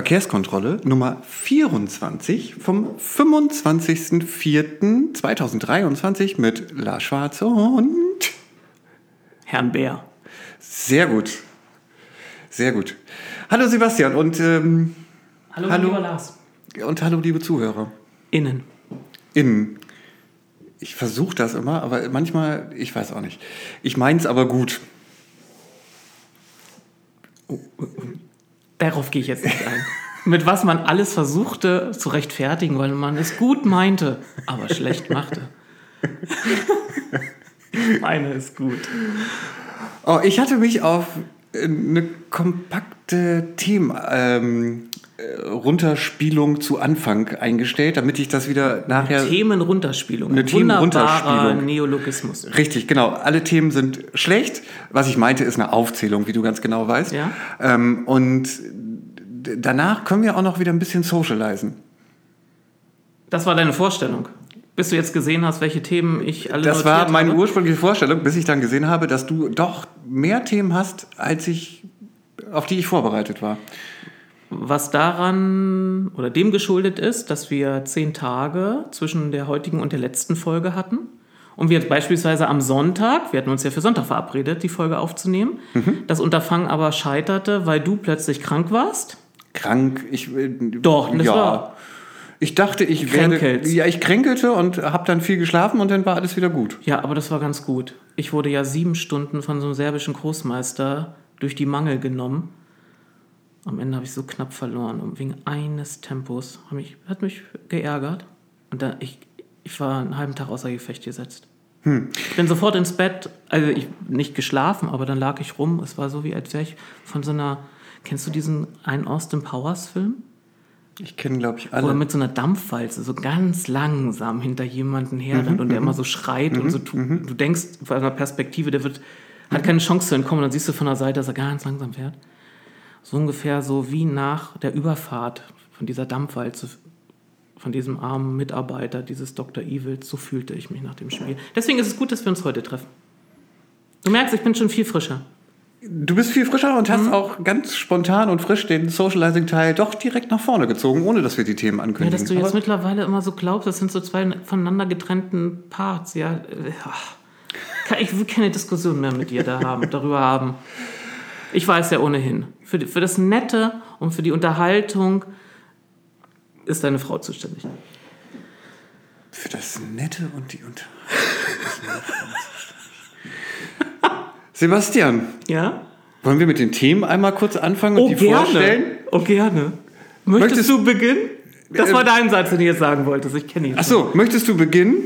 Verkehrskontrolle Nummer 24 vom 25.04.2023 mit Lars Schwarz und Herrn Bär. Sehr gut. Sehr gut. Hallo Sebastian und ähm, Hallo, Hallo. lieber Lars. und hallo liebe Zuhörer. Innen. Innen. Ich versuche das immer, aber manchmal, ich weiß auch nicht. Ich meins aber gut. Darauf gehe ich jetzt nicht ein. Mit was man alles versuchte zu rechtfertigen, weil man es gut meinte, aber schlecht machte. Ich meine es gut. Oh, ich hatte mich auf eine kompakte Themen ähm, äh, Runterspielung zu Anfang eingestellt, damit ich das wieder nachher Themenrunterspielung. Eine Themenrunterspielung. Neologismus. Richtig, genau. Alle Themen sind schlecht. Was ich meinte, ist eine Aufzählung, wie du ganz genau weißt. Ja. Ähm, und danach können wir auch noch wieder ein bisschen socialisen. Das war deine Vorstellung. Bis du jetzt gesehen hast, welche Themen ich alle Das war meine habe. ursprüngliche Vorstellung, bis ich dann gesehen habe, dass du doch mehr Themen hast, als ich, auf die ich vorbereitet war. Was daran oder dem geschuldet ist, dass wir zehn Tage zwischen der heutigen und der letzten Folge hatten. Und wir beispielsweise am Sonntag, wir hatten uns ja für Sonntag verabredet, die Folge aufzunehmen, Mhm. das Unterfangen aber scheiterte, weil du plötzlich krank warst. Krank, ich äh, Doch, das ja. war- Ich dachte, ich werde. Kränkelst. Ja, ich kränkelte und habe dann viel geschlafen und dann war alles wieder gut. Ja, aber das war ganz gut. Ich wurde ja sieben Stunden von so einem serbischen Großmeister durch die Mangel genommen. Am Ende habe ich so knapp verloren und wegen eines Tempos. Hat mich, hat mich geärgert. Und dann, ich, ich war einen halben Tag außer Gefecht gesetzt. Ich bin sofort ins Bett, also ich nicht geschlafen, aber dann lag ich rum. Es war so wie, als wäre ich von so einer, kennst du diesen einen Austin Powers Film? Ich kenne, glaube ich, Wo er alle. mit so einer Dampfwalze so ganz langsam hinter jemanden herrennt und der immer so schreit und so tut. Du denkst von einer Perspektive, der wird, hat keine Chance zu entkommen. Dann siehst du von der Seite, dass er ganz langsam fährt. So ungefähr so wie nach der Überfahrt von dieser Dampfwalze, von diesem armen Mitarbeiter dieses Dr. Evils. So fühlte ich mich nach dem Spiel. Deswegen ist es gut, dass wir uns heute treffen. Du merkst, ich bin schon viel frischer. Du bist viel frischer und Mhm. hast auch ganz spontan und frisch den Socializing-Teil doch direkt nach vorne gezogen, ohne dass wir die Themen Ja, ankündigen. dass du jetzt Aber mittlerweile immer so glaubst, das sind so zwei voneinander getrennten Parts. Ja, äh, ich will keine Diskussion mehr mit dir da haben, darüber haben. Ich weiß ja ohnehin, für, die, für das Nette und für die Unterhaltung ist deine Frau zuständig. für das Nette und die Unter. Sebastian, Ja? wollen wir mit den Themen einmal kurz anfangen und die vorstellen? Oh, gerne. Möchtest, Möchtest- du beginnen? Das Äh, war dein Satz, den du jetzt sagen wolltest. Ich kenne ihn. Ach so, möchtest du beginnen?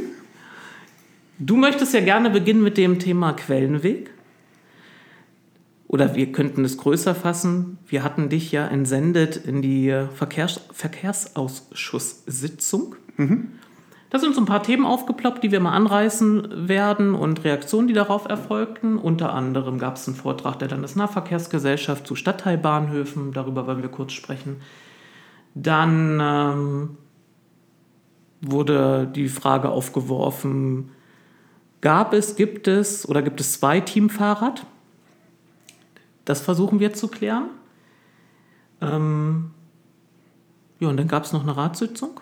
Du möchtest ja gerne beginnen mit dem Thema Quellenweg. Oder wir könnten es größer fassen. Wir hatten dich ja entsendet in die Verkehrs Verkehrsausschusssitzung. Da sind so ein paar Themen aufgeploppt, die wir mal anreißen werden und Reaktionen, die darauf erfolgten. Unter anderem gab es einen Vortrag der Landesnahverkehrsgesellschaft zu Stadtteilbahnhöfen. Darüber wollen wir kurz sprechen. Dann ähm, wurde die Frage aufgeworfen, Gab es, gibt es oder gibt es zwei Teamfahrrad? Das versuchen wir zu klären. Ähm, ja, und dann gab es noch eine Ratssitzung.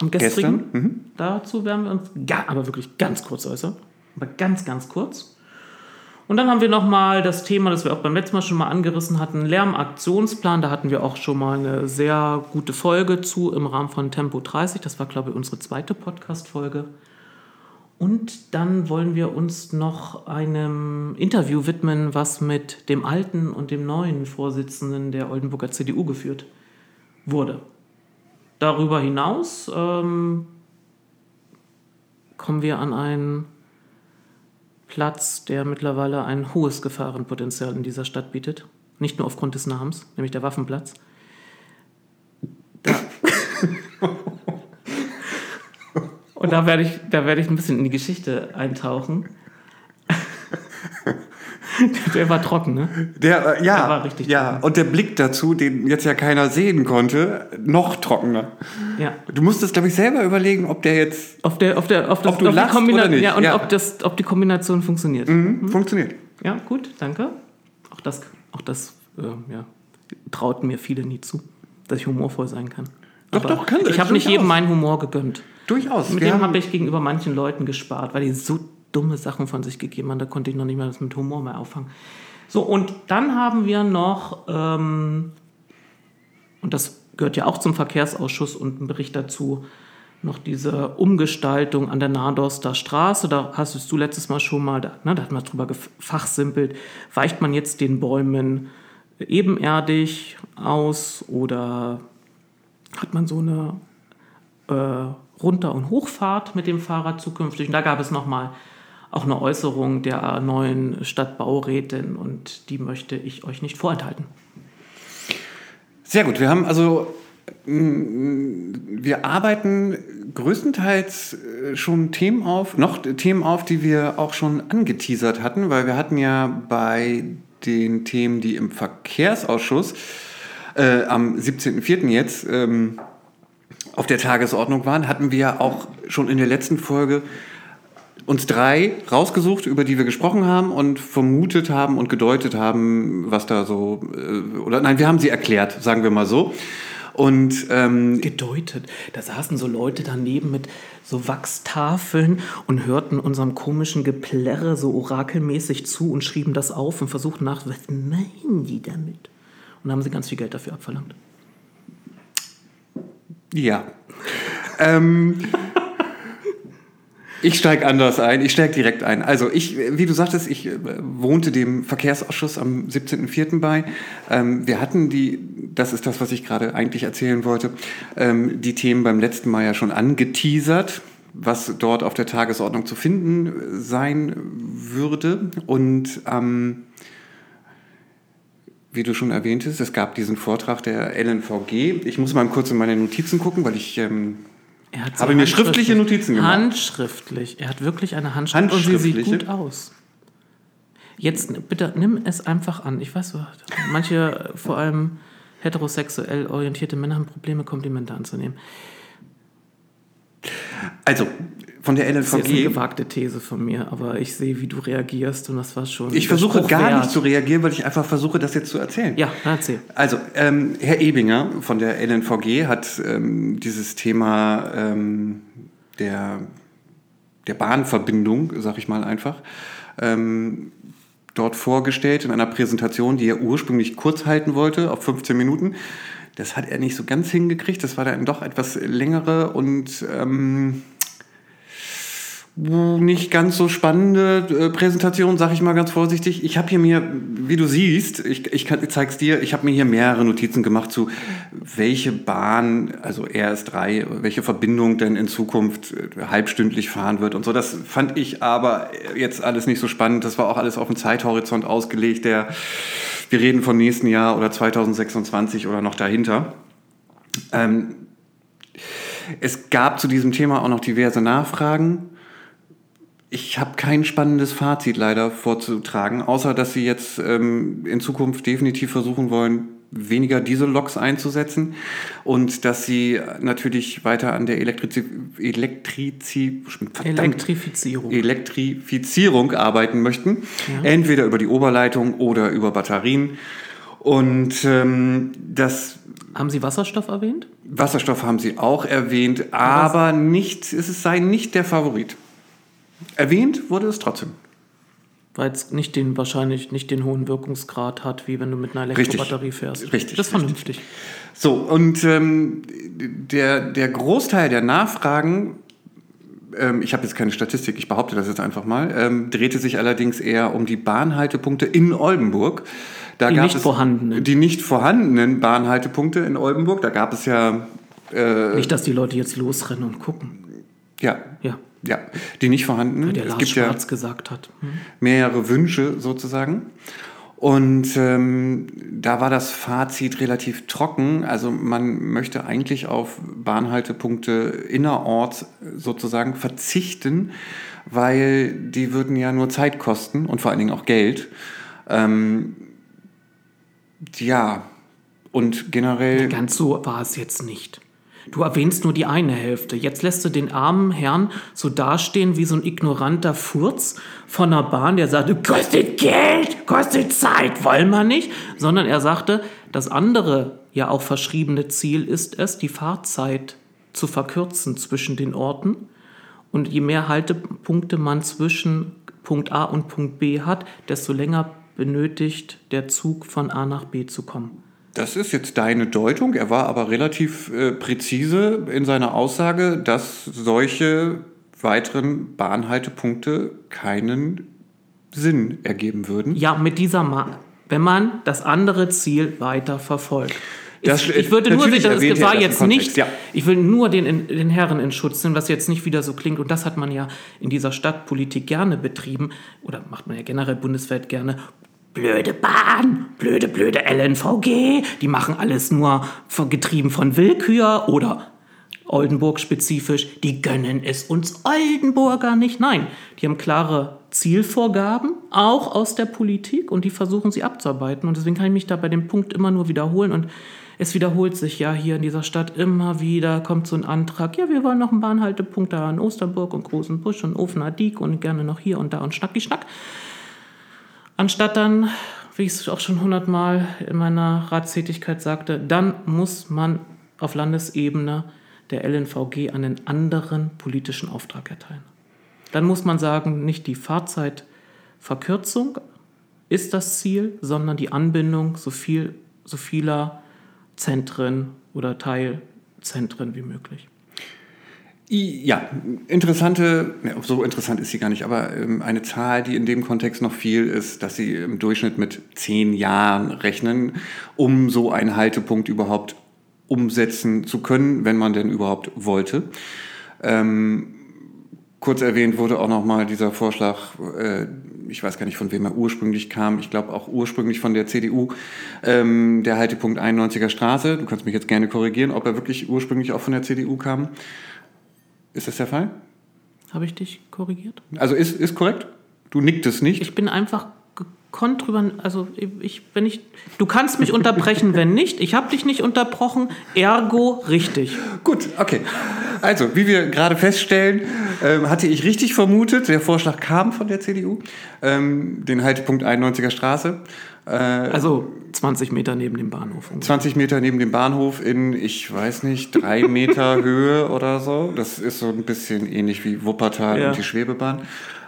Am gestrigen. Gestern? Mhm. Dazu werden wir uns ga, aber wirklich ganz kurz äußern. Aber ganz, ganz kurz. Und dann haben wir nochmal das Thema, das wir auch beim letzten Mal schon mal angerissen hatten, Lärmaktionsplan. Da hatten wir auch schon mal eine sehr gute Folge zu im Rahmen von Tempo 30. Das war, glaube ich, unsere zweite Podcast-Folge. Und dann wollen wir uns noch einem Interview widmen, was mit dem alten und dem neuen Vorsitzenden der Oldenburger CDU geführt wurde. Darüber hinaus ähm, kommen wir an einen Platz, der mittlerweile ein hohes Gefahrenpotenzial in dieser Stadt bietet. Nicht nur aufgrund des Namens, nämlich der Waffenplatz. Da Und da werde ich, da werde ich ein bisschen in die Geschichte eintauchen. Der war trocken, ne? Der, äh, ja, Der war richtig ja. Und der Blick dazu, den jetzt ja keiner sehen konnte, noch trockener. Ja. Du musstest, glaube ich, selber überlegen, ob der jetzt Auf der, auf der, auf das, Ob du auf lachst oder nicht, Ja, und ja. Ob, das, ob die Kombination funktioniert. mhm, funktioniert. Ja, gut, danke. Auch das, auch das äh, ja, trauten mir viele nie zu, dass ich humorvoll sein kann. Doch, Aber doch, kann- Ich habe nicht jedem meinen Humor gegönnt. Durchaus. Mit dem habe ich gegenüber manchen Leuten gespart, weil die so dumme Sachen von sich gegeben haben, da konnte ich noch nicht mal das mit Humor mehr auffangen. So, und dann haben wir noch, ähm, und das gehört ja auch zum Verkehrsausschuss und ein Bericht dazu, noch diese Umgestaltung an der Nahndorster Straße. Da hast du letztes Mal schon mal, da, ne, da hat man drüber gefachsimpelt, weicht man jetzt den Bäumen ebenerdig aus oder hat man so eine äh, Runter- und Hochfahrt mit dem Fahrrad zukünftig. Und da gab es nochmal auch eine Äußerung der neuen Stadtbaurätin und die möchte ich euch nicht vorenthalten. Sehr gut. Wir haben also, mm, wir arbeiten größtenteils äh, schon Themen auf, noch Themen auf, die wir auch schon angeteasert hatten, weil wir hatten ja bei den Themen, die im Verkehrsausschuss äh, am 17.04. jetzt ähm, auf der Tagesordnung waren, hatten wir auch schon in der letzten Folge uns drei rausgesucht, über die wir gesprochen haben und vermutet haben und gedeutet haben, was da so, äh, oder nein, wir haben sie erklärt, sagen wir mal so. Und ähm, Gedeutet. Da saßen so Leute daneben mit so Wachstafeln und hörten unserem komischen Geplärre so orakelmäßig zu und schrieben das auf und versuchten nach, was meinen die damit? Und haben sie ganz viel Geld dafür abverlangt. Ja. ähm, ich steige anders ein, ich steige direkt ein. Also ich, wie du sagtest, ich äh, wohnte dem Verkehrsausschuss am 17.04. bei. Ähm, wir hatten die, das ist das, was ich gerade eigentlich erzählen wollte, ähm, die Themen beim letzten Mal ja schon angeteasert, was dort auf der Tagesordnung zu finden sein würde. Und ähm, wie du schon erwähntest, es gab diesen Vortrag der LNVG. Ich muss mal kurz in meine Notizen gucken, weil ich ähm, Er hat Habe mir schriftliche Notizen gemacht. Handschriftlich. Er hat wirklich eine Handschrift und sie sieht Handschriftliche? gut aus. Jetzt bitte nimm es einfach an. Ich weiß, manche, vor allem heterosexuell orientierte Männer haben Probleme, Komplimente anzunehmen. Also, von der Das ist eine LNVG. gewagte These von mir, aber ich sehe, wie du reagierst und das war schon. Ich versuche gar nicht zu reagieren, weil ich einfach versuche, das jetzt zu erzählen. Ja, erzähl. Also, ähm, Herr Ebinger von der LNVG hat ähm, dieses Thema ähm, der, der Bahnverbindung, sag ich mal einfach, ähm, dort vorgestellt in einer Präsentation, die er ursprünglich kurz halten wollte, auf 15 Minuten. Das hat er nicht so ganz hingekriegt. Das war dann doch etwas längere und ähm, nicht ganz so spannende äh, Präsentation, sag ich mal ganz vorsichtig. Ich habe hier mir, wie du siehst, ich, ich, kann, ich zeig's dir, ich habe mir hier mehrere Notizen gemacht zu, welche Bahn, also RS3, welche Verbindung denn in Zukunft äh, halbstündlich fahren wird und so. Das fand ich aber jetzt alles nicht so spannend. Das war auch alles auf den Zeithorizont ausgelegt, der, wir reden von nächsten Jahr oder 2026 oder noch dahinter. Ähm, es gab zu diesem Thema auch noch diverse Nachfragen. Ich habe kein spannendes Fazit leider vorzutragen, außer dass sie jetzt ähm, in Zukunft definitiv versuchen wollen, weniger Dieselloks einzusetzen und dass sie natürlich weiter an der Elektrizi Elektrizi Elektrifizierung. Elektrifizierung arbeiten möchten. Entweder über die Oberleitung oder über Batterien. Und ähm, das Haben Sie Wasserstoff erwähnt? Wasserstoff haben Sie auch erwähnt, aber nicht, es sei nicht der Favorit. Erwähnt wurde es trotzdem. Weil es nicht den, wahrscheinlich nicht den hohen Wirkungsgrad hat, wie wenn du mit einer Richtig. Elektrobatterie fährst. Richtig, Das ist vernünftig. So, und ähm, der, der Großteil der Nachfragen, ähm, ich habe jetzt keine Statistik, ich behaupte das jetzt einfach mal, ähm, drehte sich allerdings eher um die Bahnhaltepunkte in Oldenburg. Da Die gab nicht es vorhandenen. Die nicht vorhandenen Bahnhaltepunkte in Oldenburg. Da gab es ja, äh, Nicht, dass die Leute jetzt losrennen und gucken. ja, Ja, ja, die nicht vorhandenen. weil der es Lars gibt ja Schwarz gesagt hat. Hm. mehrere Wünsche sozusagen. Und ähm, da war das Fazit relativ trocken. Also man möchte eigentlich auf Bahnhaltepunkte innerorts sozusagen verzichten, weil die würden ja nur Zeit kosten und vor allen Dingen auch Geld. Ähm, ja, und generell. Ganz so war es jetzt nicht. Du erwähnst nur die eine Hälfte. Jetzt lässt du den armen Herrn so dastehen wie so ein ignoranter Furz von der Bahn, der sagte, kostet Geld, kostet Zeit, wollen wir nicht. Sondern er sagte, das andere, ja auch verschriebene Ziel ist es, die Fahrzeit zu verkürzen zwischen den Orten. Und je mehr Haltepunkte man zwischen Punkt A und Punkt B hat, desto länger benötigt der Zug von A nach B zu kommen. Das ist jetzt deine Deutung. Er war aber relativ äh, präzise in seiner Aussage, dass solche weiteren Bahnhaltepunkte keinen Sinn ergeben würden. Ja, mit dieser Ma wenn man das andere Ziel weiter verfolgt. Das- ich, ich würde nur erwähnt er war das jetzt nicht, ja. ich will nur den, den Herren in Schutz nehmen, was jetzt nicht wieder so klingt. Und das hat man ja in dieser Stadtpolitik gerne betrieben, oder macht man ja generell bundesweit gerne. Blöde Bahn, blöde, blöde LNVG, die machen alles nur getrieben von Willkür oder Oldenburg-spezifisch, die gönnen es uns Oldenburger nicht. Nein, die haben klare Zielvorgaben, auch aus der Politik, und die versuchen sie abzuarbeiten. Und deswegen kann ich mich da bei dem Punkt immer nur wiederholen. Und es wiederholt sich ja hier in dieser Stadt immer wieder, kommt so ein Antrag, ja, wir wollen noch einen Bahnhaltepunkt da in Osterburg und Großen Busch und Ofener Diek und gerne noch hier und da und Schnacki Schnack. Anstatt dann, wie ich es auch schon hundertmal in meiner Ratstätigkeit sagte, dann muss man auf Landesebene der LNVG einen anderen politischen Auftrag erteilen. Dann muss man sagen, nicht die Fahrzeitverkürzung ist das Ziel, sondern die Anbindung so, viel, so vieler Zentren oder Teilzentren wie möglich. Ja, interessante, so interessant ist sie gar nicht, aber ähm, eine Zahl, die in dem Kontext noch viel ist, dass sie im Durchschnitt mit zehn Jahren rechnen, um so einen Haltepunkt überhaupt umsetzen zu können, wenn man denn überhaupt wollte. Ähm, kurz erwähnt wurde auch nochmal dieser Vorschlag, äh, ich weiß gar nicht, von wem er ursprünglich kam, ich glaube auch ursprünglich von der CDU, ähm, der Haltepunkt 91er Straße. Du kannst mich jetzt gerne korrigieren, ob er wirklich ursprünglich auch von der CDU kam. Ist das der Fall? Habe ich dich korrigiert? Also ist, ist korrekt? Du nicktest nicht? Ich bin einfach gekonnt drüber, also ich, wenn ich, du kannst mich unterbrechen, wenn nicht. Ich habe dich nicht unterbrochen, ergo richtig. Gut, okay. Also, wie wir gerade feststellen, ähm, hatte ich richtig vermutet, der Vorschlag kam von der CDU, ähm, den Haltepunkt 91er Straße. Äh, Also 20 Meter neben dem Bahnhof. 20 Meter neben dem Bahnhof in, ich weiß nicht, drei Meter Höhe oder so. Das ist so ein bisschen ähnlich wie Wuppertal Ja. und die Schwebebahn.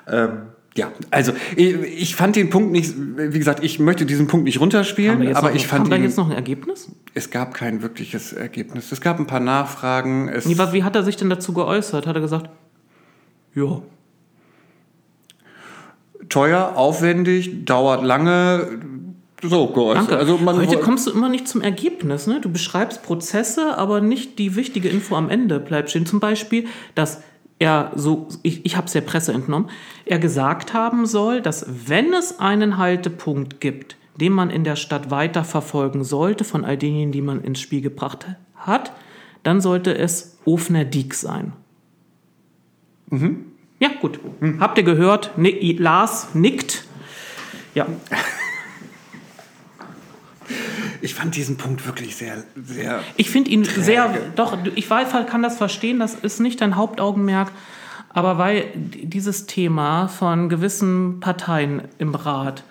Ähm, ja, also ich, ich fand den Punkt nicht, wie gesagt, ich möchte diesen Punkt nicht runterspielen, aber noch, ich fand haben da jetzt noch ein Ergebnis? es gab kein wirkliches Ergebnis. Es gab ein paar Nachfragen. Es, Nee, wie hat er sich denn dazu geäußert? Hat er gesagt, ja, teuer, aufwendig, dauert lange, so geäußert. danke. Also man Heute kommst du immer nicht zum Ergebnis. Ne? Du beschreibst Prozesse, aber nicht die wichtige Info am Ende bleibt stehen. Zum Beispiel, dass er so, ich, ich habe es der Presse entnommen, er gesagt haben soll, dass wenn es einen Haltepunkt gibt, den man in der Stadt weiterverfolgen sollte, von all denjenigen, die man ins Spiel gebracht hat, dann sollte es Ofner Diek sein. Ja, gut. Habt ihr gehört? Ni Lars nickt. Ja, ich fand diesen Punkt wirklich sehr, sehr. Ich finde ihn sehr, doch, ich weiß, kann das verstehen, das ist nicht dein Hauptaugenmerk, aber weil dieses Thema von gewissen Parteien im Rat,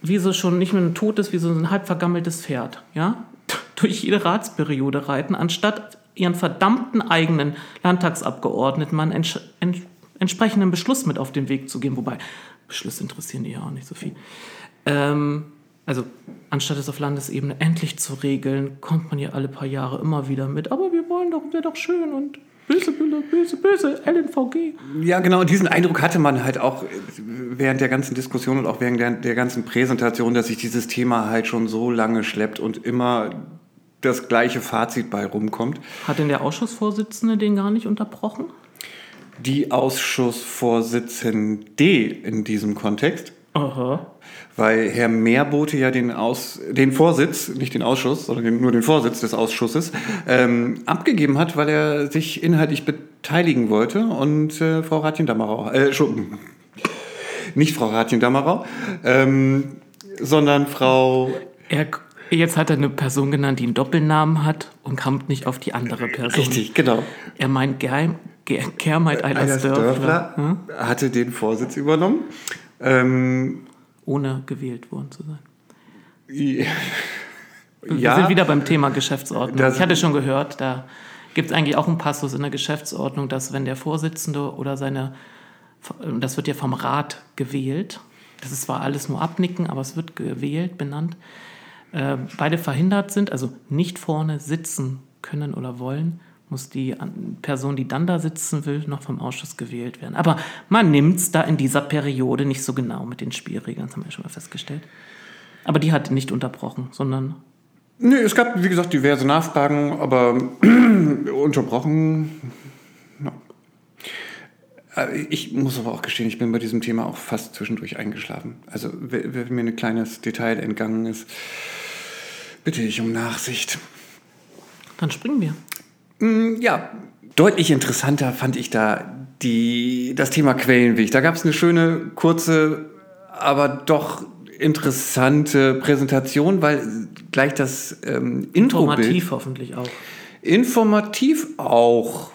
wie so schon nicht mehr ein totes, wie so ein halb vergammeltes Pferd, ja, durch jede Ratsperiode reiten, anstatt ihren verdammten eigenen Landtagsabgeordneten mal einen ents entsprechenden Beschluss mit auf den Weg zu geben, wobei Beschlüsse interessieren die ja auch nicht so viel. Ähm, also anstatt es auf Landesebene endlich zu regeln, kommt man ja alle paar Jahre immer wieder mit. Aber wir wollen doch, wäre doch schön und böse, böse, böse, böse, LNVG. Ja, genau, und diesen Eindruck hatte man halt auch während der ganzen Diskussion und auch während der, der ganzen Präsentation, dass sich dieses Thema halt schon so lange schleppt und immer das gleiche Fazit bei rumkommt. Hat denn der Ausschussvorsitzende den gar nicht unterbrochen? Die Ausschussvorsitzende in diesem Kontext, Aha. weil Herr Meerbote ja den, Aus, den Vorsitz, nicht den Ausschuss, sondern den, nur den Vorsitz des Ausschusses, ähm, abgegeben hat, weil er sich inhaltlich beteiligen wollte und äh, Frau Ratjen-Dammerau, äh, Entschuldigung, nicht Frau Ratjen-Dammerau, ähm, sondern Frau Er, Jetzt hat er eine Person genannt, die einen Doppelnamen hat und kommt nicht auf die andere Person. Richtig, genau. Er meint Geheim, Kermit Eilersdörfler, hm? hatte den Vorsitz übernommen. Ähm, ohne gewählt worden zu sein. ja, Wir sind wieder beim Thema Geschäftsordnung. Das- ich hatte schon gehört, da gibt es eigentlich auch einen Passus in der Geschäftsordnung, dass wenn der Vorsitzende oder seine, das wird ja vom Rat gewählt, das ist zwar alles nur Abnicken, aber es wird gewählt, benannt, äh, beide verhindert sind, also nicht vorne sitzen können oder wollen, muss die Person, die dann da sitzen will, noch vom Ausschuss gewählt werden. Aber man nimmt es da in dieser Periode nicht so genau mit den Spielregeln, das haben wir ja schon mal festgestellt. Aber die hat nicht unterbrochen, sondern Nee, es gab, wie gesagt, diverse Nachfragen, aber unterbrochen. Äh, Ich muss aber auch gestehen, ich bin bei diesem Thema auch fast zwischendurch eingeschlafen. Also, wenn mir ein kleines Detail entgangen ist, bitte ich um Nachsicht. dann springen wir. Mm, Ja, deutlich interessanter fand ich da die, das Thema Quellenweg. Da gab es eine schöne, kurze, aber doch interessante Präsentation, weil gleich das ähm, Introbild... Informativ hoffentlich auch. Informativ auch.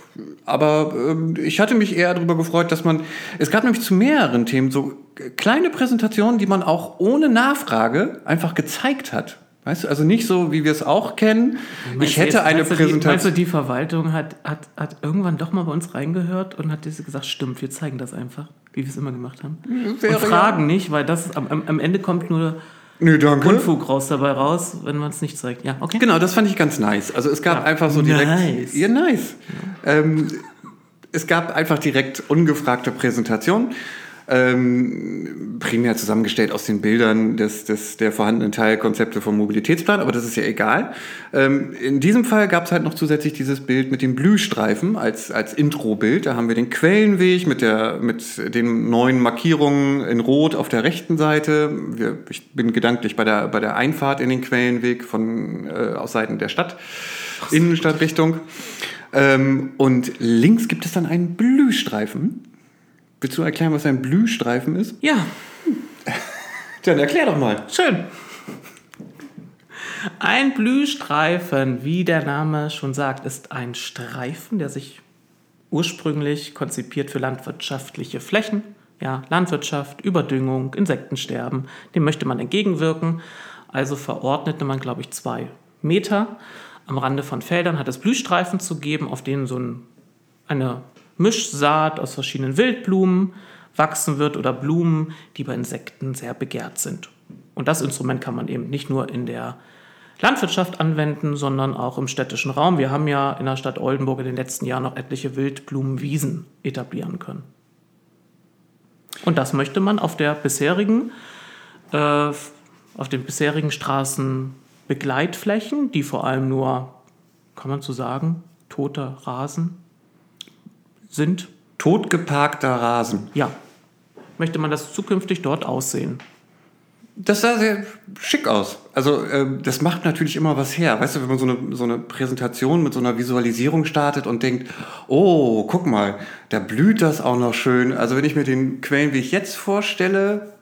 Aber ähm, ich hatte mich eher darüber gefreut, dass man. Es gab nämlich zu mehreren Themen so kleine Präsentationen, die man auch ohne Nachfrage einfach gezeigt hat. Weißt du, also nicht so, wie wir es auch kennen. Meinst ich hätte jetzt- eine du, die, meinst du, Präsentation. die Verwaltung hat, hat, hat irgendwann doch mal bei uns reingehört und hat diese gesagt, stimmt, wir zeigen das einfach, wie wir es immer gemacht haben. wäre und fragen nicht, weil das am, am Ende kommt nur Nö, danke. Unfug raus dabei raus, wenn man es nicht zeigt. Ja, okay. Genau, das fand ich ganz nice. Also es gab Ja. einfach so direkt. Nice. Ja, nice. Ähm, es gab einfach direkt ungefragte Präsentationen. Ähm, primär zusammengestellt aus den Bildern des, des, der vorhandenen Teilkonzepte vom Mobilitätsplan, aber das ist ja egal. Ähm, in diesem Fall gab es halt noch zusätzlich dieses Bild mit dem Blühstreifen als, als Intro-Bild. Da haben wir den Quellenweg mit, der, mit den neuen Markierungen in Rot auf der rechten Seite. Wir, ich bin gedanklich bei der, bei der Einfahrt in den Quellenweg von, äh, aus Seiten der Stadt, Innenstadtrichtung. Ähm, und links gibt es dann einen Blühstreifen. Willst du erklären, was ein Blühstreifen ist? Ja, Dann erklär doch mal. schön. Ein Blühstreifen, wie der Name schon sagt, ist ein Streifen, der sich ursprünglich konzipiert für landwirtschaftliche Flächen, ja, Landwirtschaft, Überdüngung, Insektensterben, dem möchte man entgegenwirken. Also verordnete man, glaube ich, zwei Meter am Rande von Feldern, hat es Blühstreifen zu geben, auf denen so ein, eine Mischsaat aus verschiedenen Wildblumen wachsen wird oder Blumen, die bei Insekten sehr begehrt sind. Und das Instrument kann man eben nicht nur in der Landwirtschaft anwenden, sondern auch im städtischen Raum. Wir haben ja in der Stadt Oldenburg in den letzten Jahren noch etliche Wildblumenwiesen etablieren können. Und das möchte man auf der bisherigen, äh, auf den bisherigen Straßenbegleitflächen, die vor allem nur, kann man so sagen, toter Rasen sind, Totgeparkter Rasen. ja, möchte man das zukünftig dort aussehen. Das sah sehr schick aus. Also ähm, das macht natürlich immer was her. Weißt du, wenn man so eine, so eine Präsentation mit so einer Visualisierung startet und denkt, oh, guck mal, da blüht das auch noch schön. Also wenn ich mir den Quellenweg jetzt vorstelle,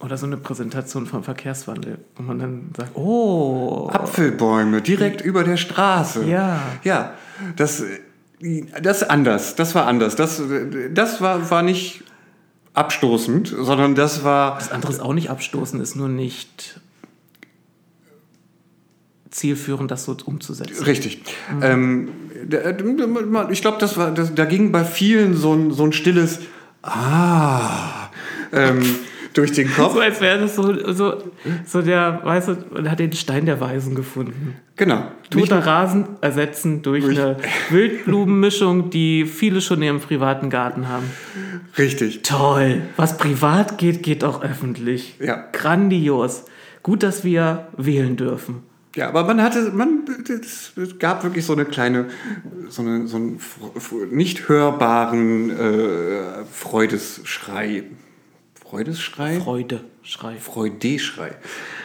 Oder so eine Präsentation vom Verkehrswandel, wo man dann sagt, oh, Apfelbäume direkt über der Straße. Ja. Ja, das, das anders. Das war anders. Das, das war, war nicht abstoßend, sondern das war das andere ist auch nicht abstoßen, ist nur nicht zielführend, das so umzusetzen. Richtig. Ähm, da- da- ich glaube, das war, das, da ging bei vielen so ein, so ein stilles Ah ähm, durch den Kopf. So als wäre das so, so, so der, weißt du, man hat den Stein der Weisen gefunden. Genau. Toter Rasen ersetzen durch Durch- eine Wildblumenmischung, die viele schon in ihrem privaten Garten haben. richtig. Toll. Was privat geht, geht auch öffentlich. Ja. Grandios. Gut, dass wir wählen dürfen. Ja, aber man hatte, man, es gab wirklich so eine kleine, so, eine, so einen nicht hörbaren äh, Freudesschrei. Freudesschrei? Freude, Schrei. Freudeschrei.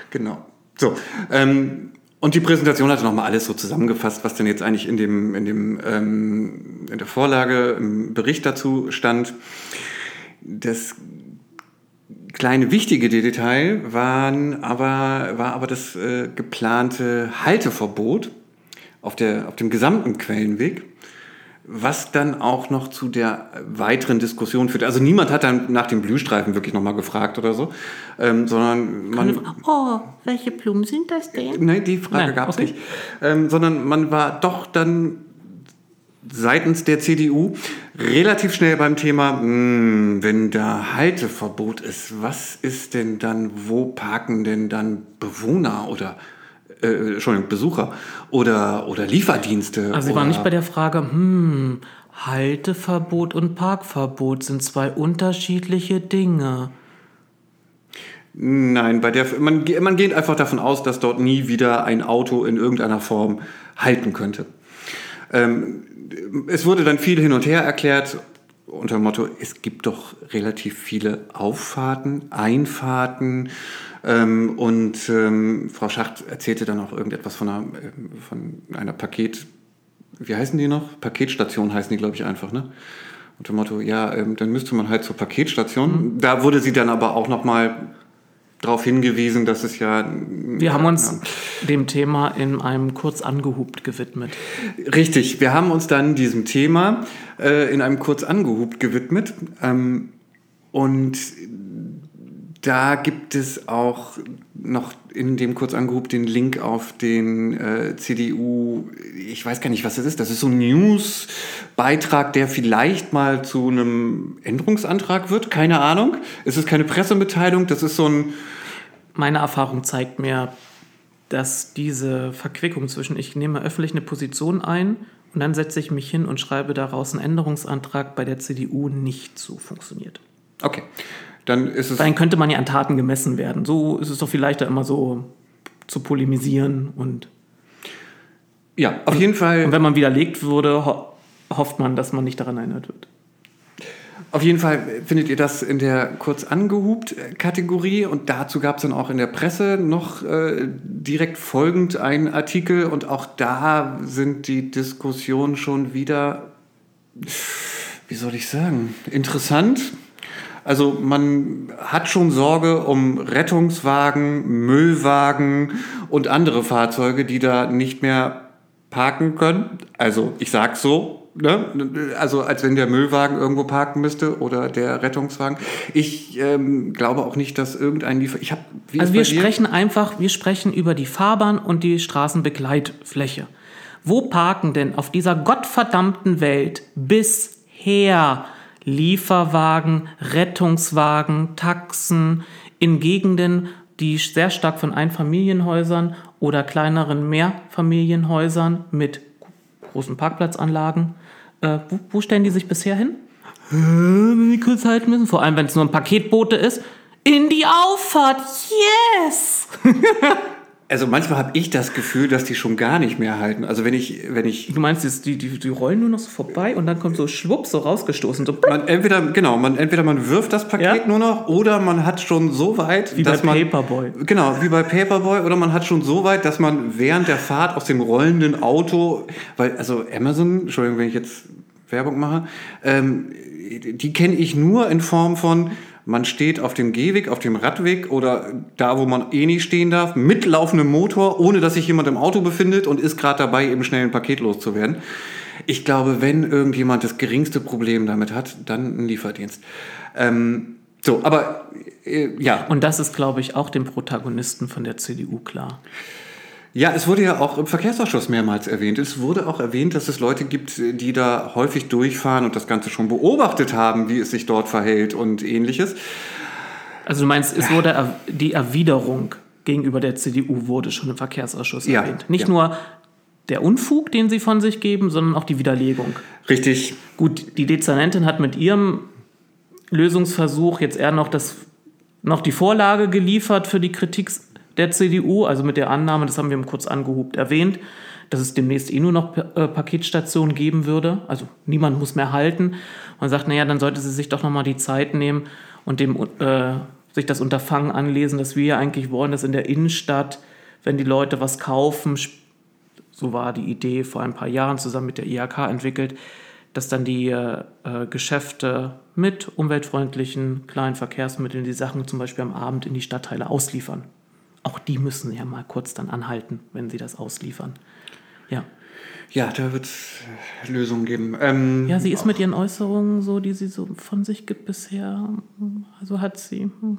Genau. So. Ähm, und die Präsentation hatte nochmal alles so zusammengefasst, was denn jetzt eigentlich in, dem, in, dem, ähm, in der Vorlage, im Bericht dazu stand. Das kleine wichtige Detail waren aber, war aber das äh, geplante Halteverbot auf, der, auf dem gesamten Quellenweg, was dann auch noch zu der weiteren Diskussion führt. Also niemand hat dann nach dem Blühstreifen wirklich nochmal gefragt oder so, ähm, sondern man... Oh, welche Blumen sind das denn? Nein, die Frage gab es okay. nicht. Ähm, sondern man war doch dann seitens der CDU relativ schnell beim Thema, mh, wenn da Halteverbot ist, was ist denn dann, wo parken denn dann Bewohner oder äh, Entschuldigung, Besucher oder, oder Lieferdienste? Also Sie waren nicht bei der Frage, hm, Halteverbot und Parkverbot sind zwei unterschiedliche Dinge. Nein, bei der, man, man geht einfach davon aus, dass dort nie wieder ein Auto in irgendeiner Form halten könnte. Ähm, es wurde dann viel hin und her erklärt unter dem Motto, es gibt doch relativ viele Auffahrten, Einfahrten ähm, und ähm, Frau Schacht erzählte dann auch irgendetwas von einer, ähm, von einer Paket, wie heißen die noch? Paketstation heißen die, glaube ich, einfach, ne? Unter dem Motto, ja, ähm, dann müsste man halt zur Paketstation. Da wurde sie dann aber auch nochmal darauf hingewiesen, dass es ja... Wir haben uns dem Thema in einem kurz angehupt gewidmet. Richtig, wir haben uns dann diesem Thema äh, in einem kurz angehupt gewidmet. Ähm, und da gibt es auch noch in dem kurz den Link auf den äh, CDU, ich weiß gar nicht, was das ist. Das ist so ein News-Beitrag, der vielleicht mal zu einem Änderungsantrag wird. Keine Ahnung. Es ist keine Pressemitteilung, das ist so ein. Meine Erfahrung zeigt mir, dass diese Verquickung zwischen ich nehme öffentlich eine Position ein und dann setze ich mich hin und schreibe daraus einen Änderungsantrag bei der CDU nicht so funktioniert. Okay. Dann ist es. Dann könnte man ja an Taten gemessen werden. So ist es doch viel leichter immer so zu polemisieren und, Ja, auf jeden Fall. und wenn man widerlegt wurde, ho hofft man, dass man nicht daran erinnert wird. Auf jeden Fall findet ihr das in der kurz angehupt Kategorie und dazu gab es dann auch in der Presse noch äh, direkt folgend einen Artikel und auch da sind die Diskussionen schon wieder, wie soll ich sagen, interessant. Also man hat schon Sorge um Rettungswagen, Müllwagen und andere Fahrzeuge, die da nicht mehr parken können. Also ich sag's so, ne? also als wenn der Müllwagen irgendwo parken müsste oder der Rettungswagen. Ich ähm, glaube auch nicht, dass irgendein Liefer... Ich hab, wie Also wir sprechen einfach, wir sprechen über die Fahrbahn und die Straßenbegleitfläche. Wo parken denn auf dieser gottverdammten Welt bisher Lieferwagen, Rettungswagen, Taxen in Gegenden, die sehr stark von Einfamilienhäusern oder kleineren Mehrfamilienhäusern mit großen Parkplatzanlagen, äh, wo, wo stellen die sich bisher hin? Äh, Wenn wir kurz halten müssen, vor allem wenn es nur ein Paketbote ist. In die Auffahrt, yes! Also manchmal habe ich das Gefühl, dass die schon gar nicht mehr halten. Also wenn ich, wenn ich Du meinst, die, die, die rollen nur noch so vorbei und dann kommt so schwupp so rausgestoßen. So man entweder genau, man entweder man wirft das Paket Ja. nur noch oder man hat schon so weit, Wie dass bei man Paperboy. genau wie bei Paperboy oder man hat schon so weit, dass man während der Fahrt aus dem rollenden Auto, weil also Amazon, Entschuldigung, wenn ich jetzt Werbung mache, ähm, die kenne ich nur in Form von man steht auf dem Gehweg, auf dem Radweg oder da, wo man eh nicht stehen darf, mit laufendem Motor, ohne dass sich jemand im Auto befindet und ist gerade dabei, eben schnell ein Paket loszuwerden. Ich glaube, wenn irgendjemand das geringste Problem damit hat, dann ein Lieferdienst. Ähm, so, aber äh, ja. Und das ist, glaube ich, auch dem Protagonisten von der CDU klar. Ja, es wurde ja auch im Verkehrsausschuss mehrmals erwähnt. Es wurde auch erwähnt, dass es Leute gibt, die da häufig durchfahren und das Ganze schon beobachtet haben, wie es sich dort verhält und ähnliches. Also du meinst, es wurde die Erwiderung gegenüber der CDU wurde schon im Verkehrsausschuss Ja, erwähnt. Nicht ja. nur der Unfug, den sie von sich geben, sondern auch die Widerlegung. Richtig. Gut, die Dezernentin hat mit ihrem Lösungsversuch jetzt eher noch, das, noch die Vorlage geliefert für die Kritik der CDU, also mit der Annahme, das haben wir kurz angehobt erwähnt, dass es demnächst eh nur noch äh, Paketstationen geben würde. Also niemand muss mehr halten. Man sagt, naja, dann sollte sie sich doch nochmal die Zeit nehmen und dem, äh, sich das Unterfangen anlesen, dass wir ja eigentlich wollen, dass in der Innenstadt, wenn die Leute was kaufen, so war die Idee vor ein paar Jahren zusammen mit der IHK entwickelt, dass dann die äh, Geschäfte mit umweltfreundlichen kleinen Verkehrsmitteln die Sachen zum Beispiel am Abend in die Stadtteile ausliefern. Auch die müssen ja mal kurz dann anhalten, wenn sie das ausliefern. Ja. Ja, da wird es Lösungen geben. Ähm, Ja, sie ist mit ihren Äußerungen so, die sie so von sich gibt bisher, also hat sie. hm.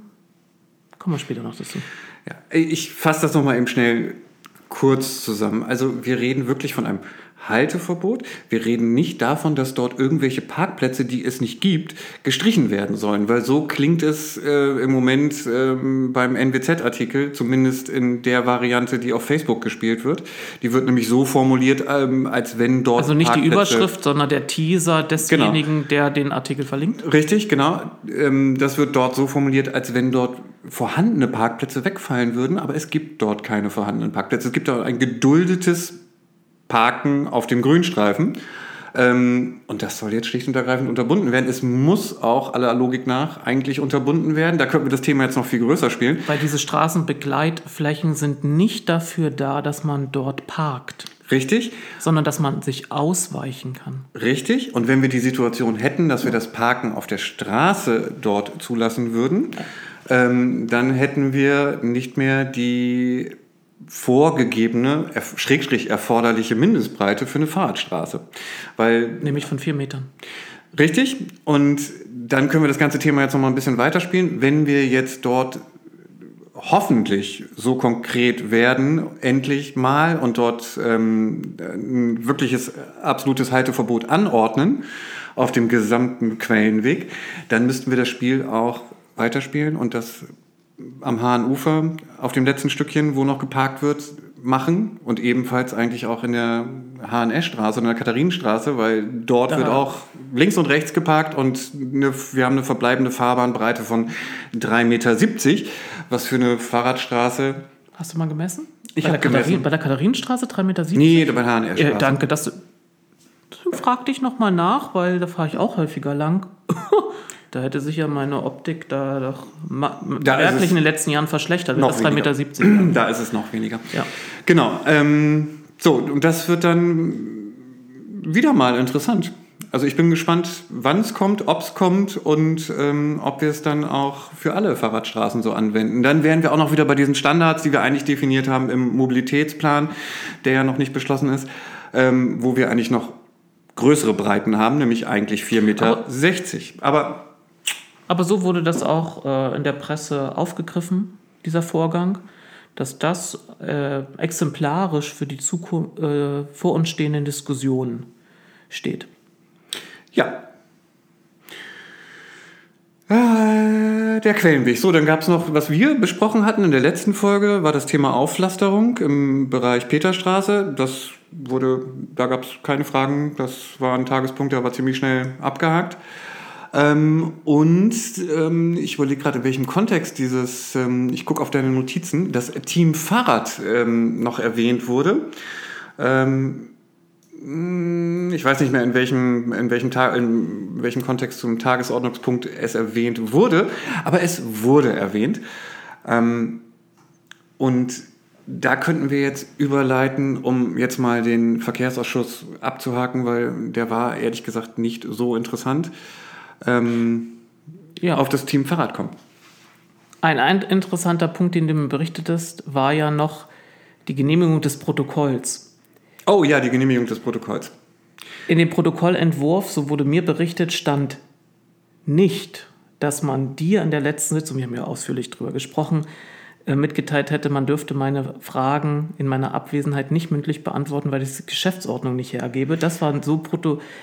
Kommen wir später noch dazu. Ja, ich fasse das nochmal eben schnell kurz zusammen. Also wir reden wirklich von einem Halteverbot. Wir reden nicht davon, dass dort irgendwelche Parkplätze, die es nicht gibt, gestrichen werden sollen, weil so klingt es äh, im Moment ähm, beim NWZ-Artikel, zumindest in der Variante, die auf Facebook gespielt wird. Die wird nämlich so formuliert, ähm, als wenn dort Also nicht die Parkplätze- Überschrift, sondern der Teaser desjenigen, der den Artikel verlinkt. Richtig, genau. Ähm, das wird dort so formuliert, als wenn dort vorhandene Parkplätze wegfallen würden, aber es gibt dort keine vorhandenen Parkplätze. Es gibt dort ein geduldetes Parken auf dem Grünstreifen. Ähm, und das soll jetzt schlicht und ergreifend unterbunden werden. Es muss auch aller Logik nach eigentlich unterbunden werden. Da könnten wir das Thema jetzt noch viel größer spielen. Weil diese Straßenbegleitflächen sind nicht dafür da, dass man dort parkt, Richtig? sondern dass man sich ausweichen kann. Richtig. Und wenn wir die Situation hätten, dass wir das Parken auf der Straße dort zulassen würden, ähm, dann hätten wir nicht mehr die vorgegebene, schrägstrich erforderliche Mindestbreite für eine Fahrradstraße. Weil Nämlich von vier Metern. Richtig. Und dann können wir das ganze Thema jetzt noch mal ein bisschen weiterspielen. Wenn wir jetzt dort hoffentlich so konkret werden, endlich mal und dort ähm, ein wirkliches absolutes Halteverbot anordnen auf dem gesamten Quellenweg, dann müssten wir das Spiel auch weiterspielen und das am Hahnufer auf dem letzten Stückchen, wo noch geparkt wird, machen und ebenfalls eigentlich auch in der HNS-Straße und in der Katharinenstraße, weil dort Da- wird auch links und rechts geparkt und eine, wir haben eine verbleibende Fahrbahnbreite von 3,70 Meter, was für eine Fahrradstraße... Hast du mal gemessen? Ich bei, hab der Katharin, gemessen. bei der Katharinenstraße 3,70 Meter? Nee, bei der HNS-Straße. Äh, danke, dass du. Frag dich nochmal nach, weil da fahre ich auch häufiger lang. da hätte sich ja meine Optik da doch Da merklich in den letzten Jahren verschlechtert. noch Das 3,70 weniger. Meter. Da ist es noch weniger. Ja. Genau. Ähm, so, und das wird dann wieder mal interessant. Also ich bin gespannt, wann es kommt, ob es kommt und ähm, ob wir es dann auch für alle Fahrradstraßen so anwenden. Dann wären wir auch noch wieder bei diesen Standards, die wir eigentlich definiert haben im Mobilitätsplan, der ja noch nicht beschlossen ist, ähm, wo wir eigentlich noch größere Breiten haben, nämlich eigentlich 4,60 Meter. Aber Aber so wurde das auch äh, in der Presse aufgegriffen, dieser Vorgang, dass das äh, exemplarisch für die Zukunft, äh, vor uns stehenden Diskussionen steht. Ja. Äh, Der Quellenweg. So, dann gab es noch, was wir besprochen hatten in der letzten Folge, war das Thema Aufpflasterung im Bereich Peterstraße. Das wurde, da gab es keine Fragen. Das war ein Tagespunkt, der war ziemlich schnell abgehakt. Ähm, und ähm, ich überlege gerade, in welchem Kontext dieses, ähm, ich gucke auf deine Notizen, das Team Fahrrad ähm, noch erwähnt wurde. Ähm, ich weiß nicht mehr, in welchem, in, welchem in welchem Kontext zum Tagesordnungspunkt es erwähnt wurde, aber es wurde erwähnt. Ähm, und da könnten wir jetzt überleiten, um jetzt mal den Verkehrsausschuss abzuhaken, weil der war ehrlich gesagt nicht so interessant, ähm, Ja. auf das Team Fahrrad kommen. Ein, ein interessanter Punkt, den du mir berichtetest, war ja noch die Genehmigung des Protokolls. Oh ja, die Genehmigung des Protokolls. In dem Protokollentwurf, so wurde mir berichtet, stand nicht, dass man dir in der letzten Sitzung, wir haben ja ausführlich drüber gesprochen, mitgeteilt hätte, man dürfte meine Fragen in meiner Abwesenheit nicht mündlich beantworten, weil das die Geschäftsordnung nicht hergebe. Das war so